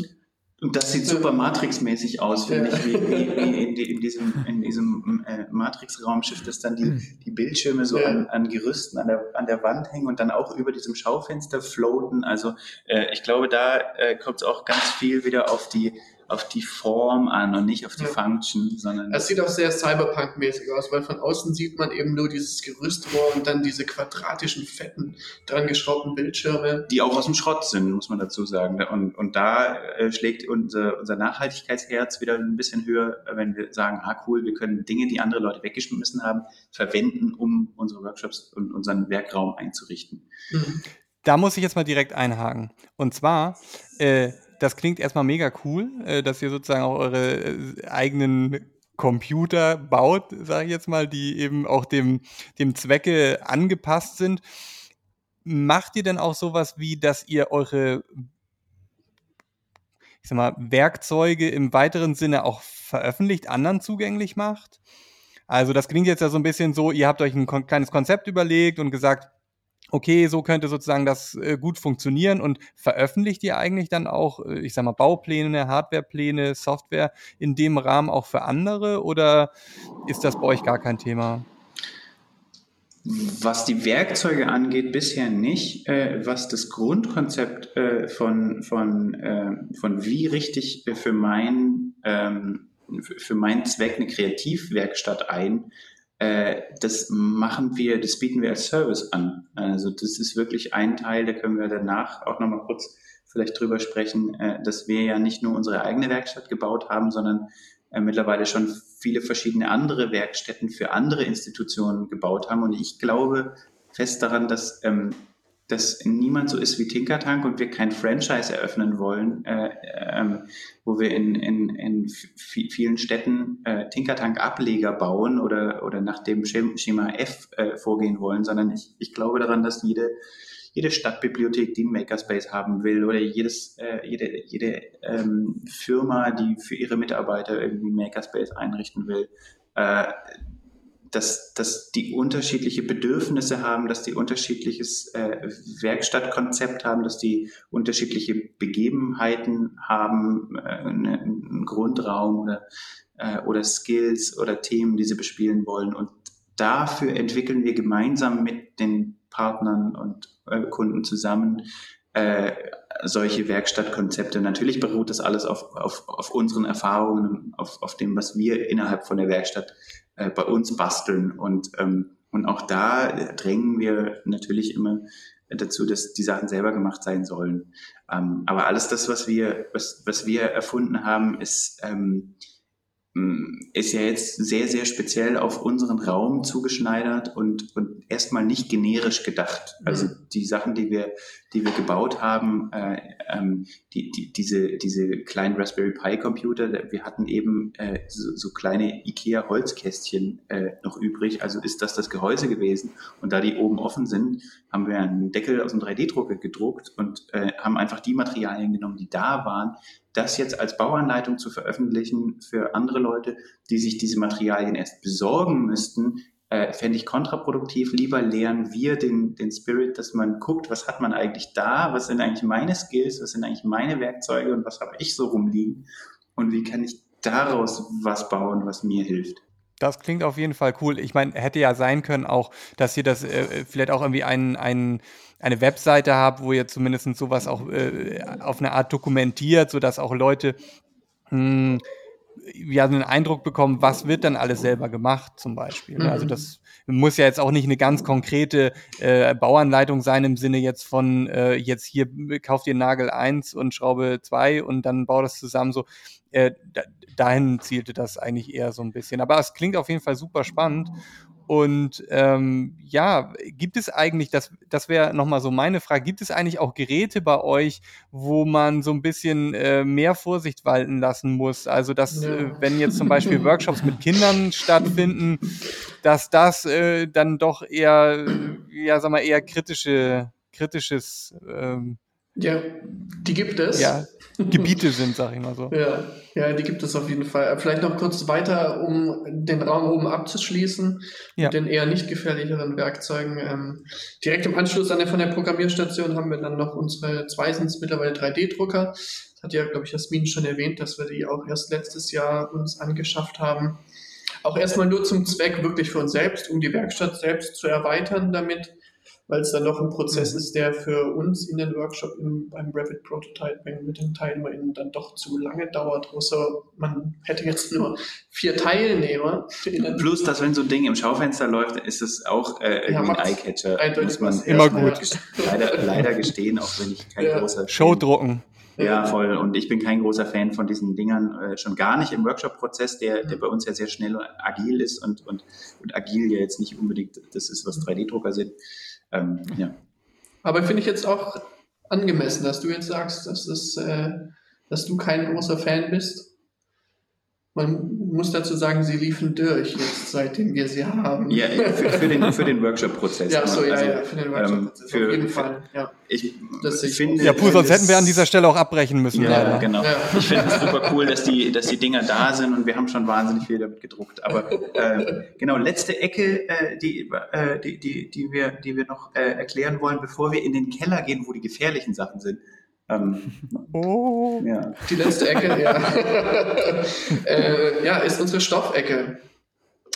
Und das sieht super Matrix-mäßig aus, finde ja. ich, wie, wie, wie in, die, in, diesem, in diesem äh, Matrix-Raumschiff, dass dann die, hm. die Bildschirme so ja. an, an Gerüsten an der, an der Wand hängen und dann auch über diesem Schaufenster floaten. Also äh, ich glaube, da äh, kommt es auch ganz viel wieder auf die auf die Form an und nicht auf die ja. Function, sondern. Es sieht auch sehr Cyberpunk-mäßig aus, weil von außen sieht man eben nur dieses Gerüstrohr und dann diese quadratischen, fetten, dran geschraubten Bildschirme. Die auch aus dem Schrott sind, muss man dazu sagen. Und, und da äh, schlägt unser, unser Nachhaltigkeitsherz wieder ein bisschen höher, wenn wir sagen, ah cool, wir können Dinge, die andere Leute weggeschmissen haben, verwenden, um unsere Workshops und unseren Werkraum einzurichten. Mhm. Da muss ich jetzt mal direkt einhaken. Und zwar, äh, das klingt erstmal mega cool, äh, dass ihr sozusagen auch eure äh, eigenen Computer baut, sage ich jetzt mal, die eben auch dem, dem Zwecke angepasst sind. Macht ihr denn auch sowas wie, dass ihr eure ich sag mal, Werkzeuge im weiteren Sinne auch veröffentlicht, anderen zugänglich macht? Also das klingt jetzt ja so ein bisschen so, ihr habt euch ein kleines Konzept überlegt und gesagt, okay, so könnte sozusagen das äh, gut funktionieren und veröffentlicht ihr eigentlich dann auch, äh, ich sag mal, Baupläne, Hardwarepläne, Software in dem Rahmen auch für andere oder ist das bei euch gar kein Thema? Was die Werkzeuge angeht, bisher nicht. Äh, was das Grundkonzept äh, von, von, äh, von wie richtig für mein, ähm, für meinen Zweck eine Kreativwerkstatt ein, äh, das machen wir, das bieten wir als Service an. Also das ist wirklich ein Teil, da können wir danach auch nochmal kurz vielleicht drüber sprechen, äh, dass wir ja nicht nur unsere eigene Werkstatt gebaut haben, sondern äh, mittlerweile schon viele verschiedene andere Werkstätten für andere Institutionen gebaut haben. Und ich glaube fest daran, dass, ähm, dass niemand so ist wie Tinkertank und wir kein Franchise eröffnen wollen, äh, ähm, wo wir in, in, in vielen Städten äh, Tinkertank-Ableger bauen oder, oder nach dem Schema F äh, vorgehen wollen, sondern ich, ich glaube daran, dass jede jede Stadtbibliothek, die einen Makerspace haben will oder jedes, äh, jede, jede ähm, Firma, die für ihre Mitarbeiter irgendwie einen Makerspace einrichten will, äh, dass, dass die unterschiedliche Bedürfnisse haben, dass die unterschiedliches äh, Werkstattkonzept haben, dass die unterschiedliche Begebenheiten haben, äh, einen Grundraum oder, äh, oder Skills oder Themen, die sie bespielen wollen. Und dafür entwickeln wir gemeinsam mit den Partnern und äh, Kunden zusammen äh, solche Werkstattkonzepte. Natürlich beruht das alles auf, auf, auf unseren Erfahrungen, auf, auf dem, was wir innerhalb von der Werkstatt äh, bei uns basteln. Und, ähm, und auch da drängen wir natürlich immer dazu, dass die Sachen selber gemacht sein sollen. Ähm, aber alles das, was wir, was, was wir erfunden haben, ist ähm, ist ja jetzt sehr, sehr speziell auf unseren Raum zugeschneidert und, und erstmal nicht generisch gedacht. Also die Sachen, die wir, die wir gebaut haben, äh, ähm, die, die, diese, diese kleinen Raspberry Pi Computer, wir hatten eben äh, so, so kleine IKEA Holzkästchen äh, noch übrig. Also ist das das Gehäuse gewesen. Und da die oben offen sind, haben wir einen Deckel aus dem 3D-Drucker gedruckt und äh, haben einfach die Materialien genommen, die da waren, das jetzt als Bauanleitung zu veröffentlichen für andere Leute, die sich diese Materialien erst besorgen müssten, äh, fände ich kontraproduktiv. Lieber lernen wir den, den Spirit, dass man guckt, was hat man eigentlich da, was sind eigentlich meine Skills, was sind eigentlich meine Werkzeuge und was habe ich so rumliegen und wie kann ich daraus was bauen, was mir hilft. Das klingt auf jeden Fall cool. Ich meine, hätte ja sein können auch, dass ihr das äh, vielleicht auch irgendwie ein, ein, eine Webseite habt, wo ihr zumindest sowas auch äh, auf eine Art dokumentiert, sodass auch Leute mh, hm, ja einen Eindruck bekommen, was wird dann alles selber gemacht zum Beispiel. Mhm. Also das muss ja jetzt auch nicht eine ganz konkrete äh, Bauanleitung sein im Sinne jetzt von äh, jetzt hier kauft ihr Nagel 1 und Schraube 2 und dann baut das zusammen so. Äh, dahin zielte das eigentlich eher so ein bisschen. Aber es klingt auf jeden Fall super spannend. Und ähm, ja, gibt es eigentlich, das, das wäre nochmal so meine Frage, gibt es eigentlich auch Geräte bei euch, wo man so ein bisschen äh, mehr Vorsicht walten lassen muss? Also, dass, ja. äh, wenn jetzt zum Beispiel Workshops mit Kindern stattfinden, dass das äh, dann doch eher, ja, sag mal, eher kritische, kritisches ähm, ja, die gibt es. Ja, Gebiete sind, sag ich mal so. Ja, ja, die gibt es auf jeden Fall. Vielleicht noch kurz weiter, um den Raum oben abzuschließen, ja. mit den eher nicht gefährlicheren Werkzeugen. Ähm, direkt im Anschluss an der, von der Programmierstation haben wir dann noch unsere zwei sind mittlerweile 3D-Drucker. Das hat ja, glaube ich, Jasmin schon erwähnt, dass wir die auch erst letztes Jahr uns angeschafft haben. Auch erstmal nur zum Zweck wirklich für uns selbst, um die Werkstatt selbst zu erweitern damit weil es dann doch ein Prozess mhm. ist, der für uns in den Workshop im, beim Rapid Prototyping mit den TeilnehmerInnen dann doch zu lange dauert, außer man hätte jetzt nur vier Teilnehmer. Plus, dass wenn so ein Ding im Schaufenster läuft, ist es auch äh, ja, ein Eyecatcher. Muss man immer gut. Leider, leider gestehen, auch wenn ich kein ja. großer Showdrucken. Ja, voll. Und ich bin kein großer Fan von diesen Dingern, äh, schon gar nicht im Workshop-Prozess, der, der bei uns ja sehr schnell und agil ist und, und, und agil ja jetzt nicht unbedingt das ist, was 3D-Drucker sind. Ähm, ja. Aber finde ich jetzt auch angemessen, dass du jetzt sagst, dass das äh, dass du kein großer Fan bist. Man muss dazu sagen, sie liefen durch jetzt, seitdem wir sie haben. Ja, für, für den, für den Workshop-Prozess. Ja, so, ja, Also, ja, für den Workshop-Prozess, ähm, auf jeden Fall. Ja. Ich Das sehe ich finde, Ja, puh, sonst es- hätten wir an dieser Stelle auch abbrechen müssen, Ja, leider. genau. Ja. Ich finde es super cool, dass die, dass die Dinger da sind und wir haben schon wahnsinnig viel damit gedruckt. Aber äh, genau, letzte Ecke, äh, die, äh, die, die, die, wir, die wir noch äh, erklären wollen, bevor wir in den Keller gehen, wo die gefährlichen Sachen sind. Ähm, Oh. ja. Die letzte Ecke, ja. äh, ja, ist unsere Stoffecke.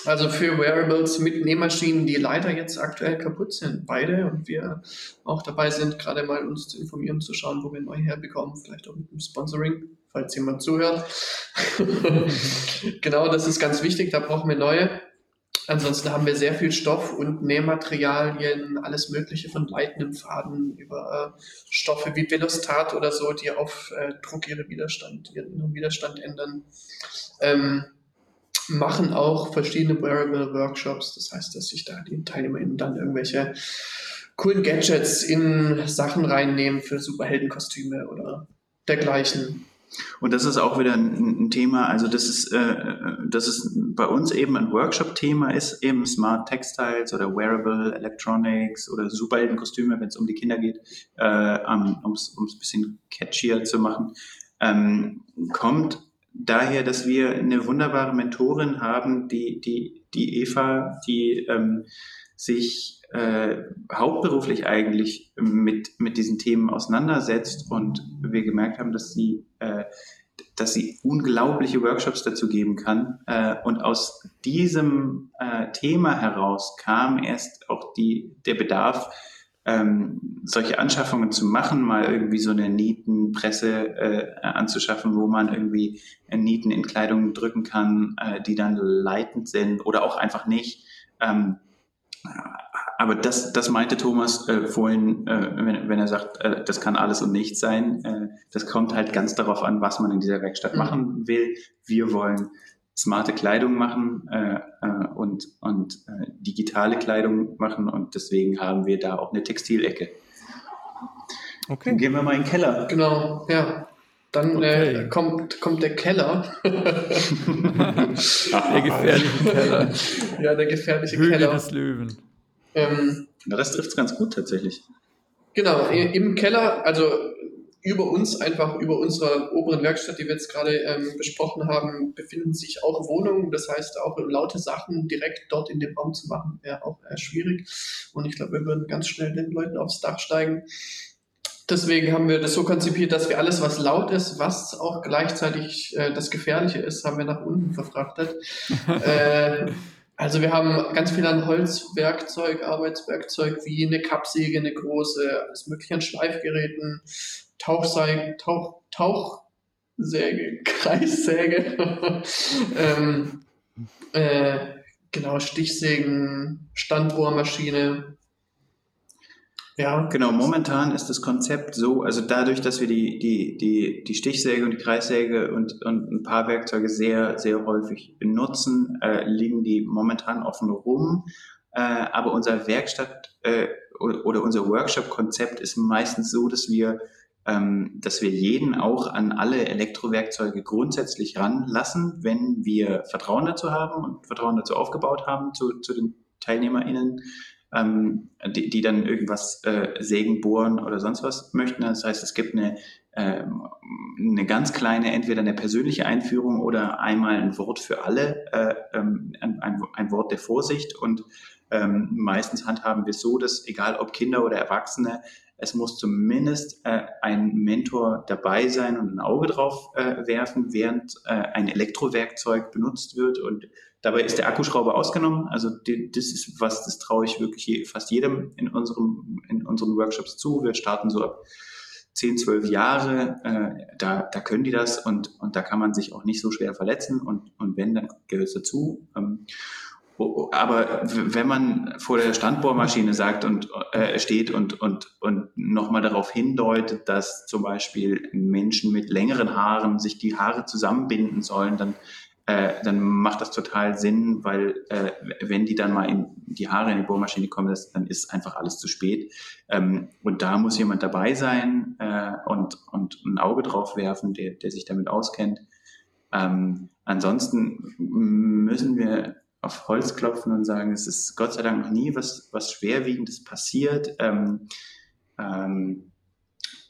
Also für Wearables mit Nähmaschinen, die leider jetzt aktuell kaputt sind, beide. Und wir auch dabei sind, gerade mal uns zu informieren, zu schauen, wo wir neu herbekommen, vielleicht auch mit dem Sponsoring, falls jemand zuhört. genau, das ist ganz wichtig, da brauchen wir neue. Ansonsten haben wir sehr viel Stoff und Nähmaterialien, alles Mögliche von leitendem Faden über äh, Stoffe wie Velostat oder so, die auf äh, Druck ihre Widerstand, ihren Widerstand ändern. Ähm, machen auch verschiedene Wearable Workshops. Das heißt, dass sich da die TeilnehmerInnen dann irgendwelche coolen Gadgets in Sachen reinnehmen für Superheldenkostüme oder dergleichen. Und das ist auch wieder ein, ein Thema, also das ist, äh, das ist bei uns eben ein Workshop-Thema ist, eben Smart Textiles oder Wearable Electronics oder Superheldenkostüme, wenn es um die Kinder geht, äh, um es ein bisschen catchier zu machen, ähm, kommt daher, dass wir eine wunderbare Mentorin haben, die, die, die Eva, die ähm, sich äh, hauptberuflich eigentlich mit, mit diesen Themen auseinandersetzt und wir gemerkt haben, dass sie, äh, dass sie unglaubliche Workshops dazu geben kann. Äh, und aus diesem äh, Thema heraus kam erst auch die, der Bedarf, ähm, solche Anschaffungen zu machen, mal irgendwie so eine Nietenpresse äh, anzuschaffen, wo man irgendwie äh, Nieten in Kleidung drücken kann, äh, die dann leitend sind oder auch einfach nicht. Ähm, aber das, das meinte Thomas äh, vorhin, äh, wenn, wenn er sagt, äh, das kann alles und nichts sein. Äh, das kommt halt ganz darauf an, was man in dieser Werkstatt Mhm. machen will. Wir wollen smarte Kleidung machen äh, äh, und, und äh, digitale Kleidung machen und deswegen haben wir da auch eine Textilecke. Dann Okay. gehen wir mal in den Keller. Genau, ja. Dann Okay. äh, kommt, kommt der Keller. Der gefährliche Keller. ja, der gefährliche Höhle Keller. des Löwen. Ähm, Das trifft es ganz gut tatsächlich. Genau, im Keller, also über uns, einfach über unserer oberen Werkstatt, die wir jetzt gerade ähm, besprochen haben, befinden sich auch Wohnungen. Das heißt, auch laute Sachen direkt dort in dem Raum zu machen, wäre auch äh, schwierig. Und ich glaube, wir würden ganz schnell den Leuten aufs Dach steigen. Deswegen haben wir das so konzipiert, dass wir alles, was laut ist, was auch gleichzeitig äh, das Gefährliche ist, haben wir nach unten verfrachtet. äh, also wir haben ganz viel an Holzwerkzeug, Arbeitswerkzeug, wie eine Kappsäge, eine große, alles mögliche an Schleifgeräten, Tauchseil, Tauch, Tauchsäge, Kreissäge, ähm, äh, genau, Stichsägen, Standbohrmaschine. Ja, Genau, momentan ist das Konzept so, also dadurch, dass wir die, die, die, die Stichsäge und die Kreissäge und, und ein paar Werkzeuge sehr, sehr häufig benutzen, äh, liegen die momentan offen rum. Äh, aber unser Werkstatt äh, oder, unser Workshop-Konzept ist meistens so, dass wir, ähm, dass wir jeden auch an alle Elektrowerkzeuge grundsätzlich ranlassen, wenn wir Vertrauen dazu haben und Vertrauen dazu aufgebaut haben zu, zu den TeilnehmerInnen ähm, die, die dann irgendwas äh, sägen, bohren oder sonst was möchten. Das heißt, es gibt eine, ähm, eine ganz kleine, entweder eine persönliche Einführung oder einmal ein Wort für alle, äh, ähm, ein, ein, ein Wort der Vorsicht. Und ähm, meistens handhaben wir es so, dass egal ob Kinder oder Erwachsene, es muss zumindest äh, ein Mentor dabei sein und ein Auge drauf äh, werfen, während äh, ein Elektrowerkzeug benutzt wird und Dabei ist der Akkuschrauber ausgenommen. Also die, das ist was, das traue ich wirklich fast jedem in, unserem, in unseren Workshops zu. Wir starten so ab 10, 12 Jahre. Äh, da, da können die das und, und da kann man sich auch nicht so schwer verletzen. Und, und wenn, dann gehört es dazu. Ähm, aber wenn man vor der Standbohrmaschine sagt und äh, steht und, und, und nochmal darauf hindeutet, dass zum Beispiel Menschen mit längeren Haaren sich die Haare zusammenbinden sollen, dann äh, dann macht das total Sinn, weil äh, wenn die dann mal in die Haare in die Bohrmaschine kommen, das, dann ist einfach alles zu spät. Ähm, und da muss jemand dabei sein äh, und, und ein Auge drauf werfen, der, der sich damit auskennt. Ähm, ansonsten müssen wir auf Holz klopfen und sagen, es ist Gott sei Dank noch nie was, was Schwerwiegendes passiert. Ähm, ähm,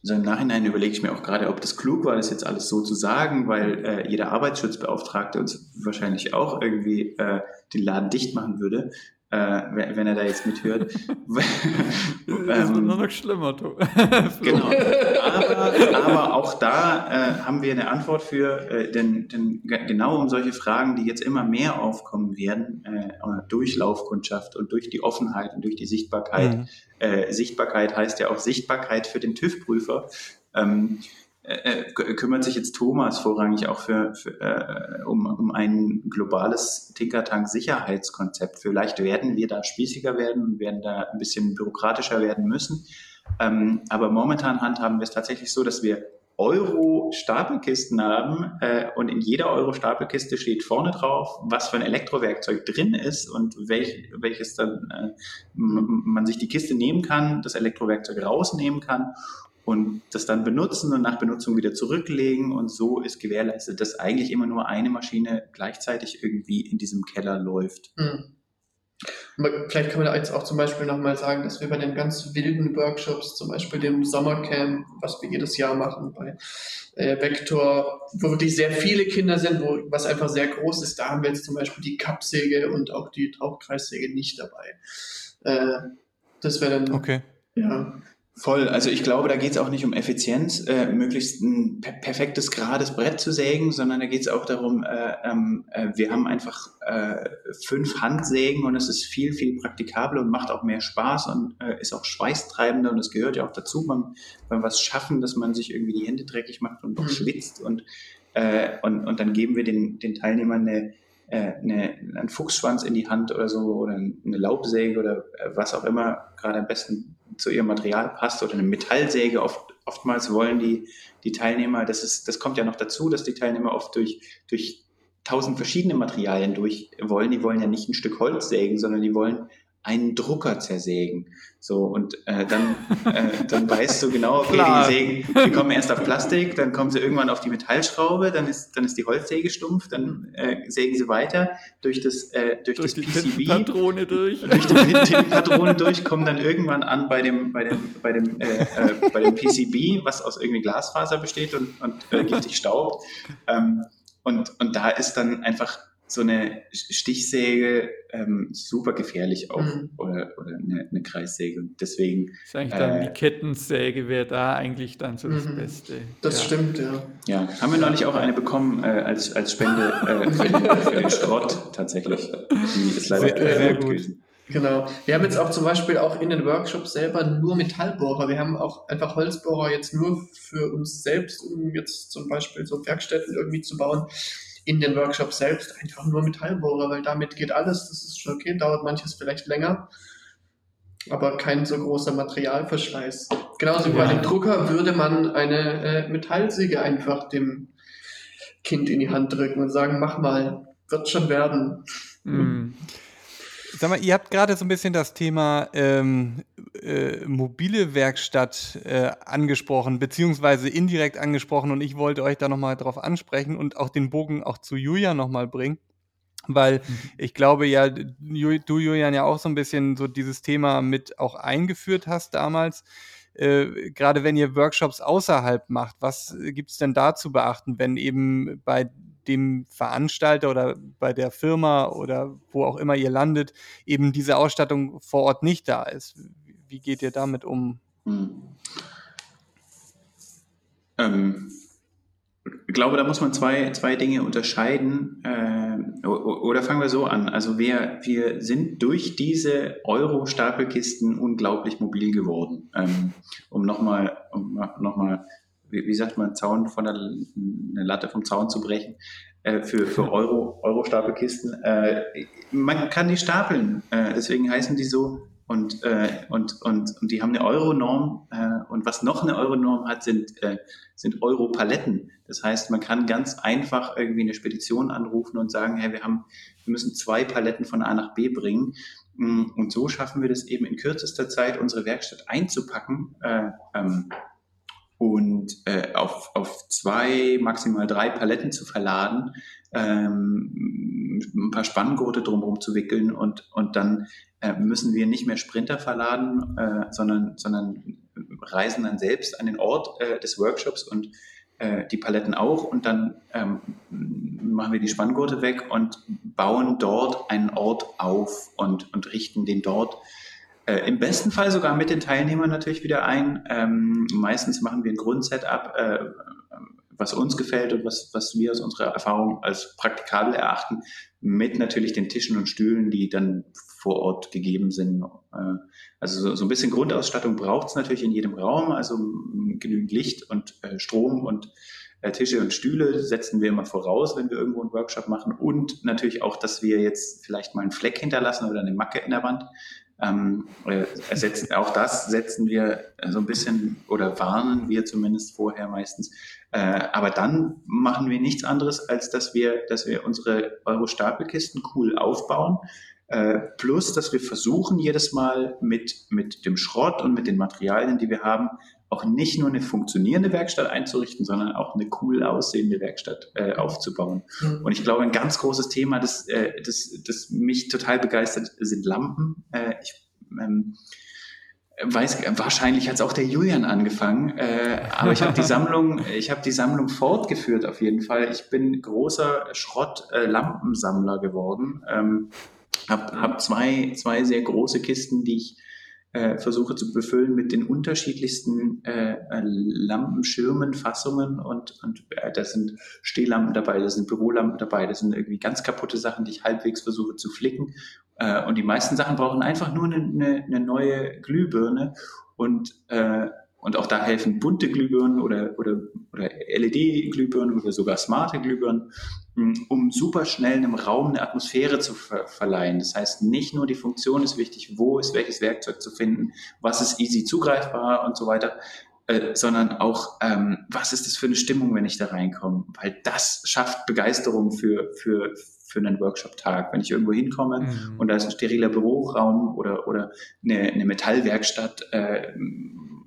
so im Nachhinein überlege ich mir auch gerade, ob das klug war, das jetzt alles so zu sagen, weil äh, jeder Arbeitsschutzbeauftragte uns wahrscheinlich auch irgendwie äh, den Laden dicht machen würde äh, wenn er da jetzt mithört. das wird nur noch schlimmer, du. genau. Aber, aber, auch da äh, haben wir eine Antwort für, äh, denn, denn, genau um solche Fragen, die jetzt immer mehr aufkommen werden, äh, durch Laufkundschaft und durch die Offenheit und durch die Sichtbarkeit. Mhm. Äh, Sichtbarkeit heißt ja auch Sichtbarkeit für den TÜV-Prüfer. Ähm, äh, äh kümmert sich jetzt Thomas vorrangig auch für, für äh, um, um ein globales Tinkertank-Sicherheitskonzept. Vielleicht werden wir da spießiger werden und werden da ein bisschen bürokratischer werden müssen. Ähm, aber momentan handhaben wir es tatsächlich so, dass wir Euro-Stapelkisten haben äh, und in jeder Euro-Stapelkiste steht vorne drauf, was für ein Elektrowerkzeug drin ist und welch, welches dann äh, man sich die Kiste nehmen kann, das Elektrowerkzeug rausnehmen kann und das dann benutzen und nach Benutzung wieder zurücklegen. Und so ist gewährleistet, dass eigentlich immer nur eine Maschine gleichzeitig irgendwie in diesem Keller läuft. Mhm. Vielleicht kann man da jetzt auch zum Beispiel nochmal sagen, dass wir bei den ganz wilden Workshops, zum Beispiel dem Sommercamp, was wir jedes Jahr machen bei äh, Vector, wo wirklich sehr viele Kinder sind, wo was einfach sehr groß ist, da haben wir jetzt zum Beispiel die Kappsäge und auch die Tauchkreissäge nicht dabei. Äh, das wäre dann okay. ja, Voll. Also ich glaube, da geht es auch nicht um Effizienz, äh, möglichst ein per perfektes, gerades Brett zu sägen, sondern da geht es auch darum, äh, ähm, äh, wir haben einfach äh, fünf Handsägen und es ist viel, viel praktikabler und macht auch mehr Spaß und äh, ist auch schweißtreibender und es gehört ja auch dazu beim, beim was schaffen, dass man sich irgendwie die Hände dreckig macht und auch mhm. schwitzt und, äh, und, und dann geben wir den, den Teilnehmern eine, eine, einen Fuchsschwanz in die Hand oder so oder eine Laubsäge oder was auch immer gerade am besten zu ihrem Material passt oder eine Metallsäge. Oft, oftmals wollen die, die Teilnehmer, das, ist, das kommt ja noch dazu, dass die Teilnehmer oft durch, durch tausend verschiedene Materialien durch wollen. Die wollen ja nicht ein Stück Holz sägen, sondern die wollen einen Drucker zersägen. So, und äh, dann, äh, dann weißt du genau, okay, Klar. die Sägen, die kommen erst auf Plastik, dann kommen sie irgendwann auf die Metallschraube, dann ist, dann ist die Holzsäge stumpf, dann äh, sägen sie weiter durch das, äh, durch, durch das die PCB. Patrone durch. Durch die Patrone durch, kommen dann irgendwann an bei dem, bei dem, bei dem, äh, äh, bei dem PCB, was aus irgendwie Glasfaser besteht und, und äh, giftig staubt. Ähm, und, und da ist dann einfach so eine Stichsäge ähm, super gefährlich auch mhm. oder, oder eine, eine, Kreissäge. Und deswegen. Das ist eigentlich äh, dann die Kettensäge wäre da eigentlich dann so das mhm. Beste. Das ja. stimmt, ja. Ja, haben wir neulich auch eine bekommen äh, als, als Spende äh, für, den, für, den, Schrott tatsächlich. Die ist leider sehr, sehr gut. Gewesen. Genau. Wir haben jetzt auch zum Beispiel auch in den Workshops selber nur Metallbohrer. Wir haben auch einfach Holzbohrer jetzt nur für uns selbst, um jetzt zum Beispiel so Werkstätten irgendwie zu bauen in den Workshops selbst einfach nur Metallbohrer, weil damit geht alles. Das ist schon okay, dauert manches vielleicht länger, aber kein so großer Materialverschleiß. Genauso wie ja. bei dem Drucker würde man eine äh, Metallsäge einfach dem Kind in die Hand drücken und sagen, mach mal, wird schon werden. Mhm. Sag mal, ihr habt gerade so ein bisschen das Thema ähm, äh, mobile Werkstatt äh, angesprochen, beziehungsweise indirekt angesprochen und ich wollte euch da nochmal drauf ansprechen und auch den Bogen auch zu Julia nochmal bringen. Weil mhm. ich glaube ja, du Julian ja auch so ein bisschen so dieses Thema mit auch eingeführt hast damals. Äh, gerade wenn ihr Workshops außerhalb macht, was gibt es denn da zu beachten, wenn eben bei dem Veranstalter oder bei der Firma oder wo auch immer ihr landet, eben diese Ausstattung vor Ort nicht da ist. Wie geht ihr damit um? Hm. Ähm, ich glaube, da muss man zwei, zwei Dinge unterscheiden. Äh, oder fangen wir so an. Also wir, wir sind durch diese Euro-Stapelkisten unglaublich mobil geworden. Ähm, um nochmal um noch wie, wie sagt man, Zaun von der, eine Latte vom Zaun zu brechen äh, für, für Euro, Euro-Stapelkisten. Äh, man kann die stapeln, äh, deswegen heißen die so und, äh, und, und, und die haben eine Euronorm äh, und was noch eine Euronorm hat, sind, äh, sind Europaletten. Das heißt, man kann ganz einfach irgendwie eine Spedition anrufen und sagen, hey, wir haben, wir müssen zwei Paletten von A nach B bringen. Mm, und so schaffen wir das eben in kürzester Zeit, unsere Werkstatt einzupacken äh, ähm, und äh, auf, auf zwei, maximal drei Paletten zu verladen, ähm, ein paar Spanngurte drumherum zu wickeln und, und dann äh, müssen wir nicht mehr Sprinter verladen, äh, sondern, sondern reisen dann selbst an den Ort äh, des Workshops und äh, die Paletten auch. Und dann ähm, machen wir die Spanngurte weg und bauen dort einen Ort auf und, und richten den dort äh, im besten Fall sogar mit den Teilnehmern natürlich wieder ein. Ähm, meistens machen wir ein Grundsetup, äh, was uns gefällt und was, was wir aus unserer Erfahrung als praktikabel erachten, mit natürlich den Tischen und Stühlen, die dann vor Ort gegeben sind. Äh, also so, so ein bisschen Grundausstattung braucht es natürlich in jedem Raum, also genügend Licht und äh, Strom und äh, Tische und Stühle setzen wir immer voraus, wenn wir irgendwo einen Workshop machen und natürlich auch, dass wir jetzt vielleicht mal einen Fleck hinterlassen oder eine Macke in der Wand. Ähm, ersetzen, auch das setzen wir so ein bisschen oder warnen wir zumindest vorher meistens. Äh, aber dann machen wir nichts anderes, als dass wir, dass wir unsere Euro-Stapelkisten cool aufbauen äh, plus, dass wir versuchen, jedes Mal mit, mit dem Schrott und mit den Materialien, die wir haben, auch nicht nur eine funktionierende Werkstatt einzurichten, sondern auch eine cool aussehende Werkstatt äh, aufzubauen. Mhm. Und ich glaube, ein ganz großes Thema, das, äh, das, das mich total begeistert, sind Lampen. Äh, ich, ähm, weiß, wahrscheinlich hat es auch der Julian angefangen, äh, aber ich habe die Sammlung, ich habe die Sammlung fortgeführt auf jeden Fall. Ich bin großer Schrott-Lampensammler geworden. Ähm, habe hab zwei, zwei sehr große Kisten, die ich äh, versuche zu befüllen mit den unterschiedlichsten äh, Lampenschirmen, Fassungen und, und äh, da sind Stehlampen dabei, da sind Bürolampen dabei, da sind irgendwie ganz kaputte Sachen, die ich halbwegs versuche zu flicken. Äh, und die meisten Sachen brauchen einfach nur eine, eine, eine neue Glühbirne und äh, und auch da helfen bunte Glühbirnen oder, oder, oder LED-Glühbirnen oder sogar smarte Glühbirnen, um super schnell einem Raum eine Atmosphäre zu ver verleihen. Das heißt, nicht nur die Funktion ist wichtig, wo ist welches Werkzeug zu finden, was ist easy zugreifbar und so weiter, äh, sondern auch, ähm, was ist das für eine Stimmung, wenn ich da reinkomme? Weil das schafft Begeisterung für, für, für einen Workshop-Tag. Wenn ich irgendwo hinkomme mhm. und da ist ein steriler Büroraum oder, oder eine, eine Metallwerkstatt, äh,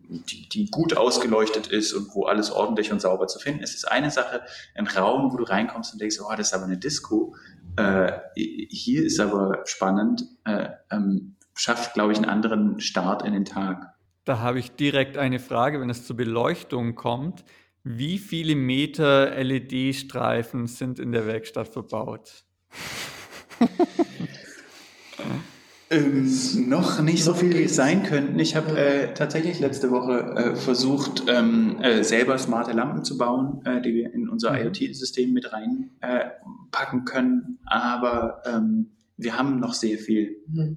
die, die gut ausgeleuchtet ist und wo alles ordentlich und sauber zu finden ist, ist eine Sache. Ein Raum, wo du reinkommst und denkst, oh, das ist aber eine Disco. Äh, hier ist aber spannend, äh, ähm, schafft, glaube ich, einen anderen Start in den Tag. Da habe ich direkt eine Frage, wenn es zur Beleuchtung kommt. Wie viele Meter LED-Streifen sind in der Werkstatt verbaut? Ähm, noch nicht so viel, wie es sein könnten. Ich habe äh, tatsächlich letzte Woche äh, versucht, ähm, äh, selber smarte Lampen zu bauen, äh, die wir in unser mhm. IoT-System mit reinpacken können. Aber ähm, wir haben noch sehr viel. Mhm.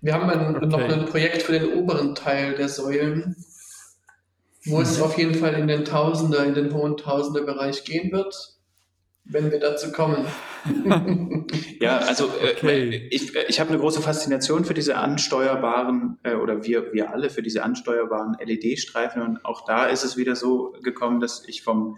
Wir haben ein, okay. noch ein Projekt für den oberen Teil der Säulen, wo es mhm. auf jeden Fall in den Tausender, in den hohen Tausender-Bereich gehen wird wenn wir dazu kommen. ja, also äh, okay. ich, ich habe eine große Faszination für diese ansteuerbaren, äh, oder wir, wir alle für diese ansteuerbaren LED-Streifen. Und auch da ist es wieder so gekommen, dass ich vom,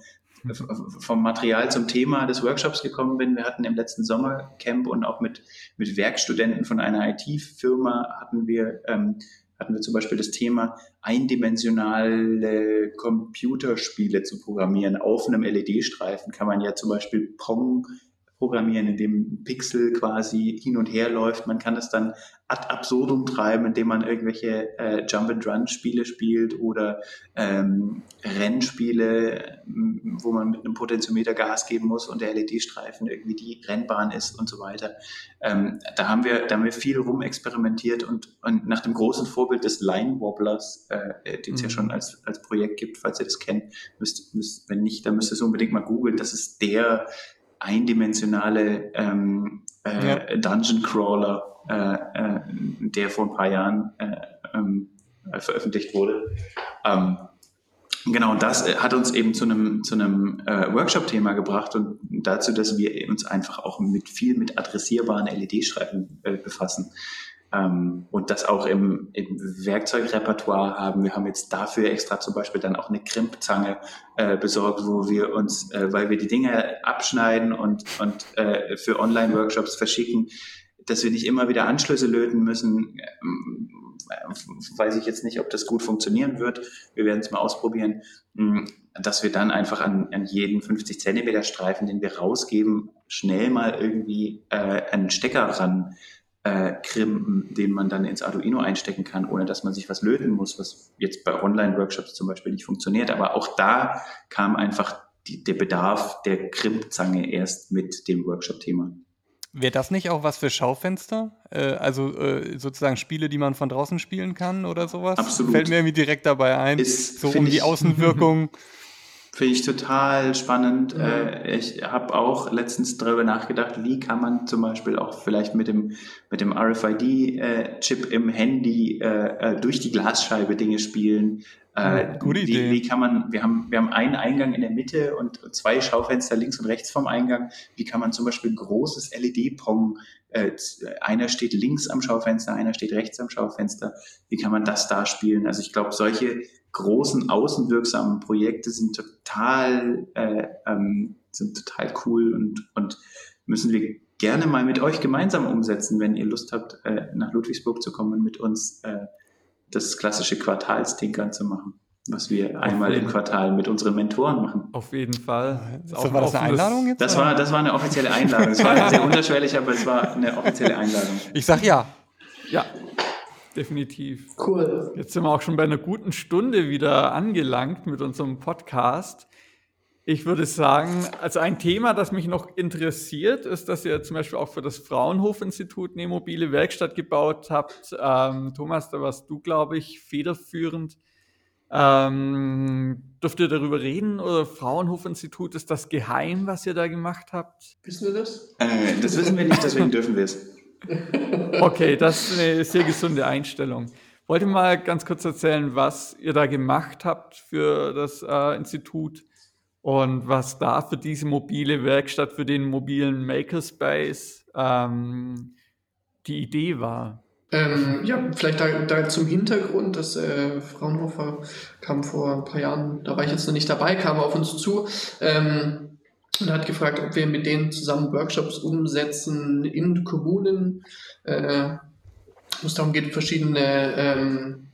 vom Material zum Thema des Workshops gekommen bin. Wir hatten im letzten Sommercamp und auch mit, mit Werkstudenten von einer IT-Firma hatten wir ähm, hatten wir zum Beispiel das Thema, eindimensionale Computerspiele zu programmieren. Auf einem LED-Streifen kann man ja zum Beispiel Pong programmieren, in dem Pixel quasi hin und her läuft. Man kann es dann ad absurdum treiben, indem man irgendwelche äh, Jump-and-Run-Spiele spielt oder ähm, Rennspiele, wo man mit einem Potentiometer Gas geben muss und der LED-Streifen irgendwie die Rennbahn ist und so weiter. Ähm, da, haben wir, da haben wir viel rumexperimentiert und, und nach dem großen Vorbild des Line Wobblers, äh, den es mhm. ja schon als, als Projekt gibt, falls ihr das kennt, müsst, müsst, wenn nicht, dann müsst ihr es unbedingt mal googeln. Das ist der eindimensionale ähm, äh, ja. Dungeon Crawler, äh, äh, der vor ein paar Jahren äh, ähm, veröffentlicht wurde. Ähm, genau, und das äh, hat uns eben zu einem, zu einem äh, Workshop-Thema gebracht und dazu, dass wir uns einfach auch mit viel mit adressierbaren LED-Streifen befassen. Ähm, und das auch im, im Werkzeugrepertoire haben. Wir haben jetzt dafür extra zum Beispiel dann auch eine Krimpzange äh, besorgt, wo wir uns, äh, weil wir die Dinge abschneiden und, und äh, für Online-Workshops verschicken, dass wir nicht immer wieder Anschlüsse löten müssen. Ähm, weiß ich jetzt nicht, ob das gut funktionieren wird. Wir werden es mal ausprobieren, hm, dass wir dann einfach an, an jeden 50 Zentimeter Streifen, den wir rausgeben, schnell mal irgendwie äh, einen Stecker ran äh, krimpen, den man dann ins Arduino einstecken kann, ohne dass man sich was löten muss, was jetzt bei Online-Workshops zum Beispiel nicht funktioniert. Aber auch da kam einfach die, der Bedarf der Krimpzange erst mit dem Workshop-Thema. Wäre das nicht auch was für Schaufenster? Äh, also äh, sozusagen Spiele, die man von draußen spielen kann oder sowas? Absolut. Fällt mir irgendwie direkt dabei ein. Ist, so um die Außenwirkung. Finde ich total spannend. Mhm. Äh, ich habe auch letztens darüber nachgedacht, wie kann man zum Beispiel auch vielleicht mit dem, mit dem RFID-Chip äh, im Handy äh, durch die Glasscheibe Dinge spielen. Äh, Gute Idee. Wie, wie, kann man, wir haben, wir haben einen Eingang in der Mitte und zwei Schaufenster links und rechts vom Eingang. Wie kann man zum Beispiel ein großes LED-Pong, äh, einer steht links am Schaufenster, einer steht rechts am Schaufenster. Wie kann man das da spielen? Also ich glaube, solche großen außenwirksamen Projekte sind total, äh, ähm, sind total cool und, und müssen wir gerne mal mit euch gemeinsam umsetzen, wenn ihr Lust habt, äh, nach Ludwigsburg zu kommen und mit uns äh, das klassische Quartalstinkern zu machen, was wir Auf einmal im Quartal mit unseren Mentoren machen. Auf jeden Fall. So, war das eine Einladung jetzt? Das war, das war eine offizielle Einladung. Es war sehr unterschwellig, aber es war eine offizielle Einladung. Ich sag ja. Ja, definitiv. Cool. Jetzt sind wir auch schon bei einer guten Stunde wieder angelangt mit unserem Podcast. Ich würde sagen, also ein Thema, das mich noch interessiert, ist, dass ihr zum Beispiel auch für das Fraunhofer-Institut eine mobile Werkstatt gebaut habt. Ähm, Thomas, da warst du, glaube ich, federführend. Ähm, dürft ihr darüber reden oder Fraunhofer-Institut, ist das geheim, was ihr da gemacht habt? Wissen wir das? Äh, das wissen wir nicht, deswegen dürfen wir es. Okay, das ist eine sehr gesunde Einstellung. Wollt ihr mal ganz kurz erzählen, was ihr da gemacht habt für das äh, Institut? und was da für diese mobile Werkstatt, für den mobilen Makerspace ähm, die Idee war. Ähm, ja, vielleicht da, da, zum Hintergrund, dass äh, Fraunhofer kam vor ein paar Jahren, da war ich jetzt noch nicht dabei, kam auf uns zu ähm, und hat gefragt, ob wir mit denen zusammen Workshops umsetzen in Kommunen, äh, wo es darum geht, verschiedene ähm,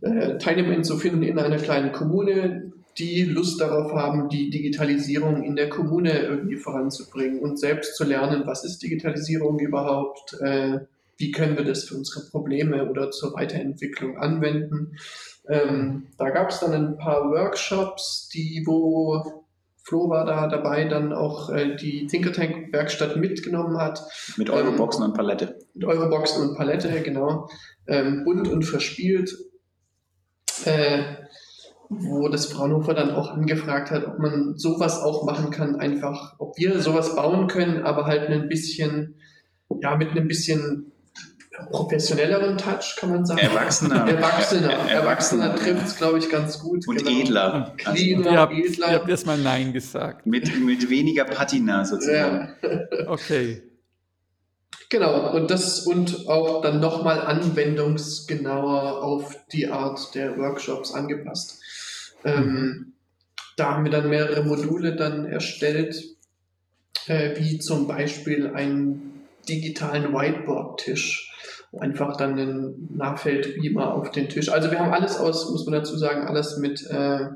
äh, Teilnehmer zu finden in einer kleinen Kommune, die Lust darauf haben, die Digitalisierung in der Kommune irgendwie voranzubringen und selbst zu lernen, was ist Digitalisierung überhaupt, äh, wie können wir das für unsere Probleme oder zur Weiterentwicklung anwenden. Ähm, da gab es dann ein paar Workshops, die wo Flo war da dabei, dann auch äh, die Thinkertank-Werkstatt mitgenommen hat. Mit Euroboxen ähm, und Palette. Mit Euroboxen und Palette, genau. Ähm, bunt und verspielt. Äh, wo das Fraunhofer dann auch angefragt hat, ob man sowas auch machen kann, einfach, ob wir sowas bauen können, aber halt ein bisschen, ja, mit einem bisschen professionelleren Touch, kann man sagen. Erwachsener. Erwachsener. Erwachsener trifft es, glaube ich, ganz gut. Und genau. edler. Und cleaner, also, ihr habt, edler. Ihr habt erstmal Nein gesagt. Mit, mit weniger Patina sozusagen. Ja. okay. Genau, und das und auch dann nochmal anwendungsgenauer auf die Art der Workshops angepasst. Ähm, da haben wir dann mehrere Module dann erstellt, äh, wie zum Beispiel einen digitalen Whiteboard-Tisch, wo einfach dann ein Nachfeldbeamer auf den Tisch. Also wir haben alles aus, muss man dazu sagen, alles mit äh,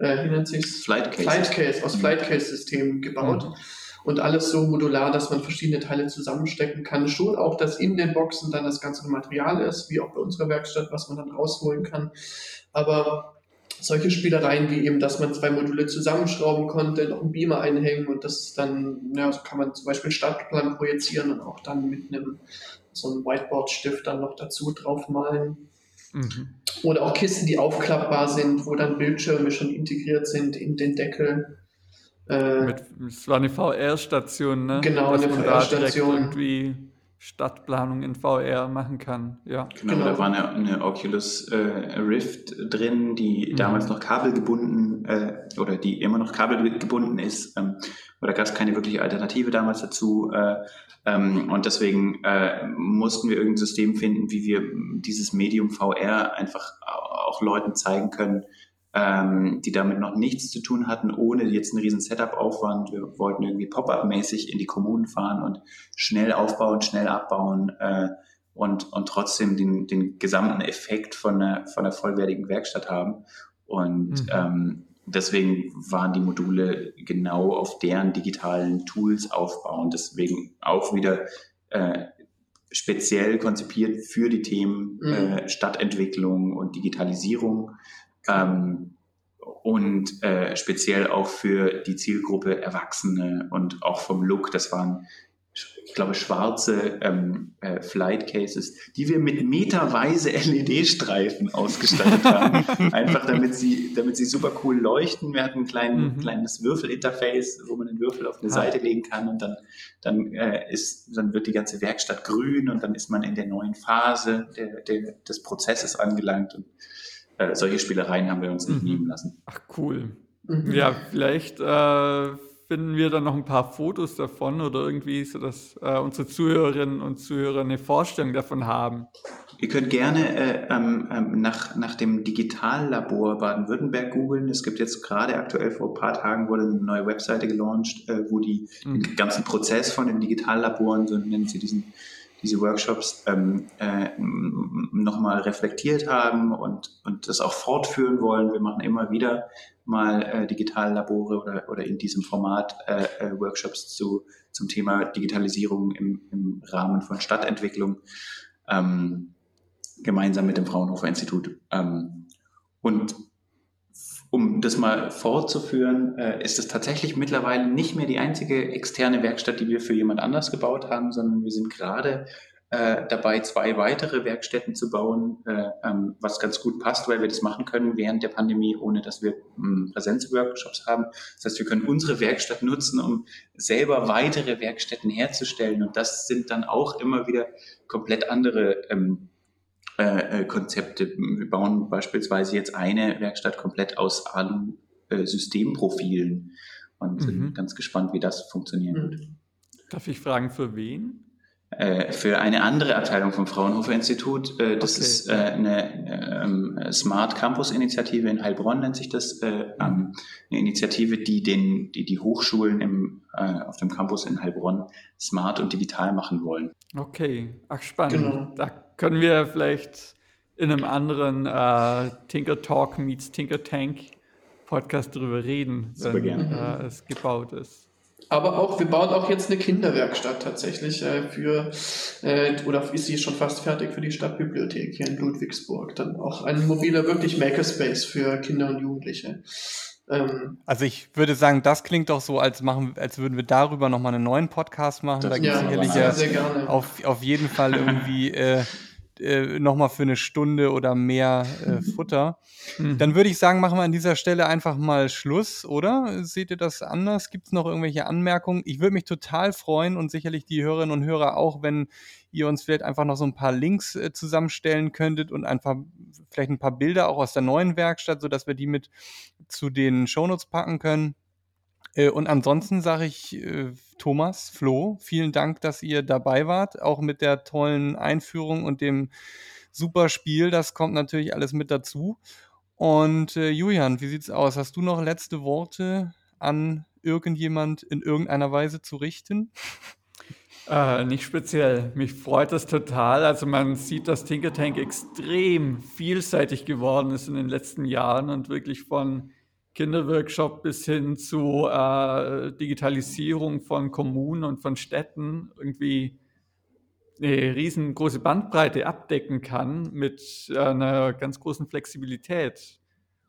äh, wie nennt sich's? Flightcase. Flightcase, aus Flightcase-Systemen gebaut. Mhm. Und alles so modular, dass man verschiedene Teile zusammenstecken kann. Schon auch, dass in den Boxen dann das ganze Material ist, wie auch bei unserer Werkstatt, was man dann rausholen kann. Aber solche Spielereien wie eben, dass man zwei Module zusammenschrauben konnte, noch einen Beamer einhängen und das dann, ja, so kann man zum Beispiel Stadtplan projizieren und auch dann mit einem so einem Whiteboard-Stift dann noch dazu draufmalen. Mhm. Oder auch Kisten, die aufklappbar sind, wo dann Bildschirme schon integriert sind in den Deckel. Äh, es war eine VR-Station, ne? Genau, Dass eine VR-Station. irgendwie Stadtplanung in VR machen kann. Ja. Genau, genau. da war eine, eine Oculus äh, Rift drin, die mhm. damals noch kabelgebunden äh, oder die immer noch kabelgebunden ist. Ähm, oder gab es keine wirkliche Alternative damals dazu. Äh, ähm, und deswegen äh, mussten wir irgendein System finden, wie wir dieses Medium VR einfach auch Leuten zeigen können, ähm, die damit noch nichts zu tun hatten, ohne jetzt einen riesen Setup-Aufwand. Wir wollten irgendwie Pop-up-mäßig in die Kommunen fahren und schnell aufbauen, schnell abbauen äh, und, und trotzdem den, den gesamten Effekt von einer, von einer vollwertigen Werkstatt haben. Und mhm. ähm, deswegen waren die Module genau auf deren digitalen Tools aufbauen. Deswegen auch wieder äh, speziell konzipiert für die Themen mhm. äh, Stadtentwicklung und Digitalisierung ähm, und äh, speziell auch für die Zielgruppe Erwachsene und auch vom Look. Das waren, ich glaube, schwarze ähm, äh, Flight Cases, die wir mit meterweise LED-Streifen ausgestattet haben. Einfach damit sie, damit sie super cool leuchten. Wir hatten ein klein, mhm. kleines Würfelinterface, wo man den Würfel auf eine ah. Seite legen kann und dann, dann, äh, ist, dann wird die ganze Werkstatt grün und dann ist man in der neuen Phase der, der, des Prozesses angelangt. Und äh, solche Spielereien haben wir uns nicht mhm. nehmen lassen. Ach cool. Mhm. Ja, vielleicht äh, finden wir dann noch ein paar Fotos davon oder irgendwie, so dass äh, unsere Zuhörerinnen und Zuhörer eine Vorstellung davon haben. Ihr könnt gerne äh, ähm, ähm, nach, nach dem Digitallabor Baden-Württemberg googeln. Es gibt jetzt gerade aktuell vor ein paar Tagen wurde eine neue Webseite gelauncht, äh, wo die mhm. den ganzen Prozess von den Digitallaboren, so nennen sie diesen diese Workshops ähm, äh, nochmal reflektiert haben und, und das auch fortführen wollen. Wir machen immer wieder mal äh, Digitallabore oder, oder in diesem Format äh, äh, Workshops zu, zum Thema Digitalisierung im, im Rahmen von Stadtentwicklung ähm, gemeinsam mit dem Fraunhofer Institut. Ähm, und um das mal fortzuführen, äh, ist es tatsächlich mittlerweile nicht mehr die einzige externe Werkstatt, die wir für jemand anders gebaut haben, sondern wir sind gerade äh, dabei, zwei weitere Werkstätten zu bauen, äh, ähm, was ganz gut passt, weil wir das machen können während der Pandemie, ohne dass wir ähm, Präsenzworkshops haben. Das heißt, wir können unsere Werkstatt nutzen, um selber weitere Werkstätten herzustellen. Und das sind dann auch immer wieder komplett andere ähm, äh, äh, Konzepte. Wir bauen beispielsweise jetzt eine Werkstatt komplett aus Alu-Systemprofilen und mhm. sind ganz gespannt, wie das funktionieren wird. Darf ich fragen, für wen? Äh, für eine andere Abteilung vom Fraunhofer Institut. Das okay. ist eine ähm, Smart Campus Initiative in Heilbronn nennt sich das. Äh, ähm, eine Initiative, die den, die, die Hochschulen im, auf dem Campus in Heilbronn smart und digital machen wollen. Okay, ach spannend. Genau. Da können wir vielleicht in einem anderen Tinker Talk meets Tinker Tank Podcast drüber reden, wenn es gebaut ist. Aber auch, wir bauen auch jetzt eine Kinderwerkstatt tatsächlich äh, für, äh, oder ist sie schon fast fertig für die Stadtbibliothek hier in Ludwigsburg. Dann auch ein mobiler, wirklich Makerspace für Kinder und Jugendliche. Ähm, also ich würde sagen, das klingt doch so, als, machen, als würden wir darüber nochmal einen neuen Podcast machen. Da gibt es ja, sicherlich sehr, sehr auf, auf jeden Fall irgendwie äh, nochmal für eine Stunde oder mehr äh, Futter. Mhm. Dann würde ich sagen, machen wir an dieser Stelle einfach mal Schluss, oder? Seht ihr das anders? Gibt es noch irgendwelche Anmerkungen? Ich würde mich total freuen und sicherlich die Hörerinnen und Hörer auch, wenn ihr uns vielleicht einfach noch so ein paar Links äh, zusammenstellen könntet und einfach vielleicht ein paar Bilder auch aus der neuen Werkstatt, sodass wir die mit zu den Shownotes packen können. Äh, und ansonsten sage ich äh, Thomas, Flo, vielen Dank, dass ihr dabei wart, auch mit der tollen Einführung und dem super Spiel. Das kommt natürlich alles mit dazu. Und äh, Julian, wie sieht's aus? Hast du noch letzte Worte an irgendjemand in irgendeiner Weise zu richten? Äh, nicht speziell. Mich freut das total. Also man sieht, dass Tinker Tank extrem vielseitig geworden ist in den letzten Jahren und wirklich von Kinderworkshop bis hin zu äh, Digitalisierung von Kommunen und von Städten irgendwie eine riesengroße Bandbreite abdecken kann mit einer ganz großen Flexibilität.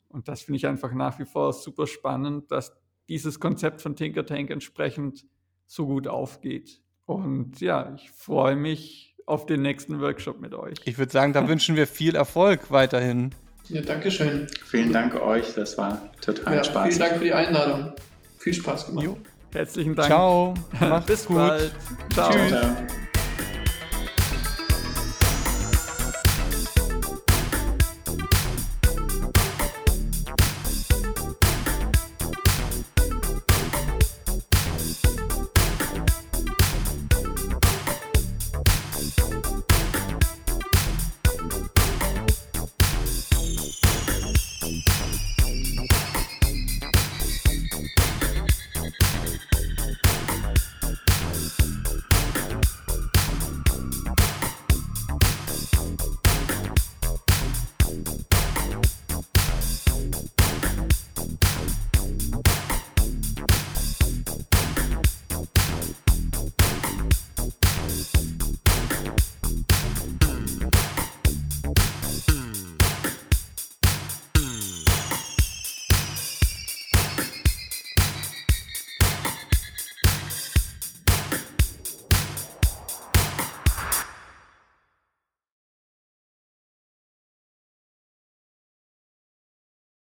Und das finde ich einfach nach wie vor super spannend, dass dieses Konzept von Tinker Tank entsprechend so gut aufgeht. Und ja, ich freue mich auf den nächsten Workshop mit euch. Ich würde sagen, da wünschen wir viel Erfolg weiterhin. Ja, danke schön. Vielen Dank euch, das war total ja, Spaß. Vielen Dank für die Einladung. Viel Spaß gemacht. Jo. Herzlichen Dank. Ciao. Bis gut. bald. Ciao. Tschüss. Ciao.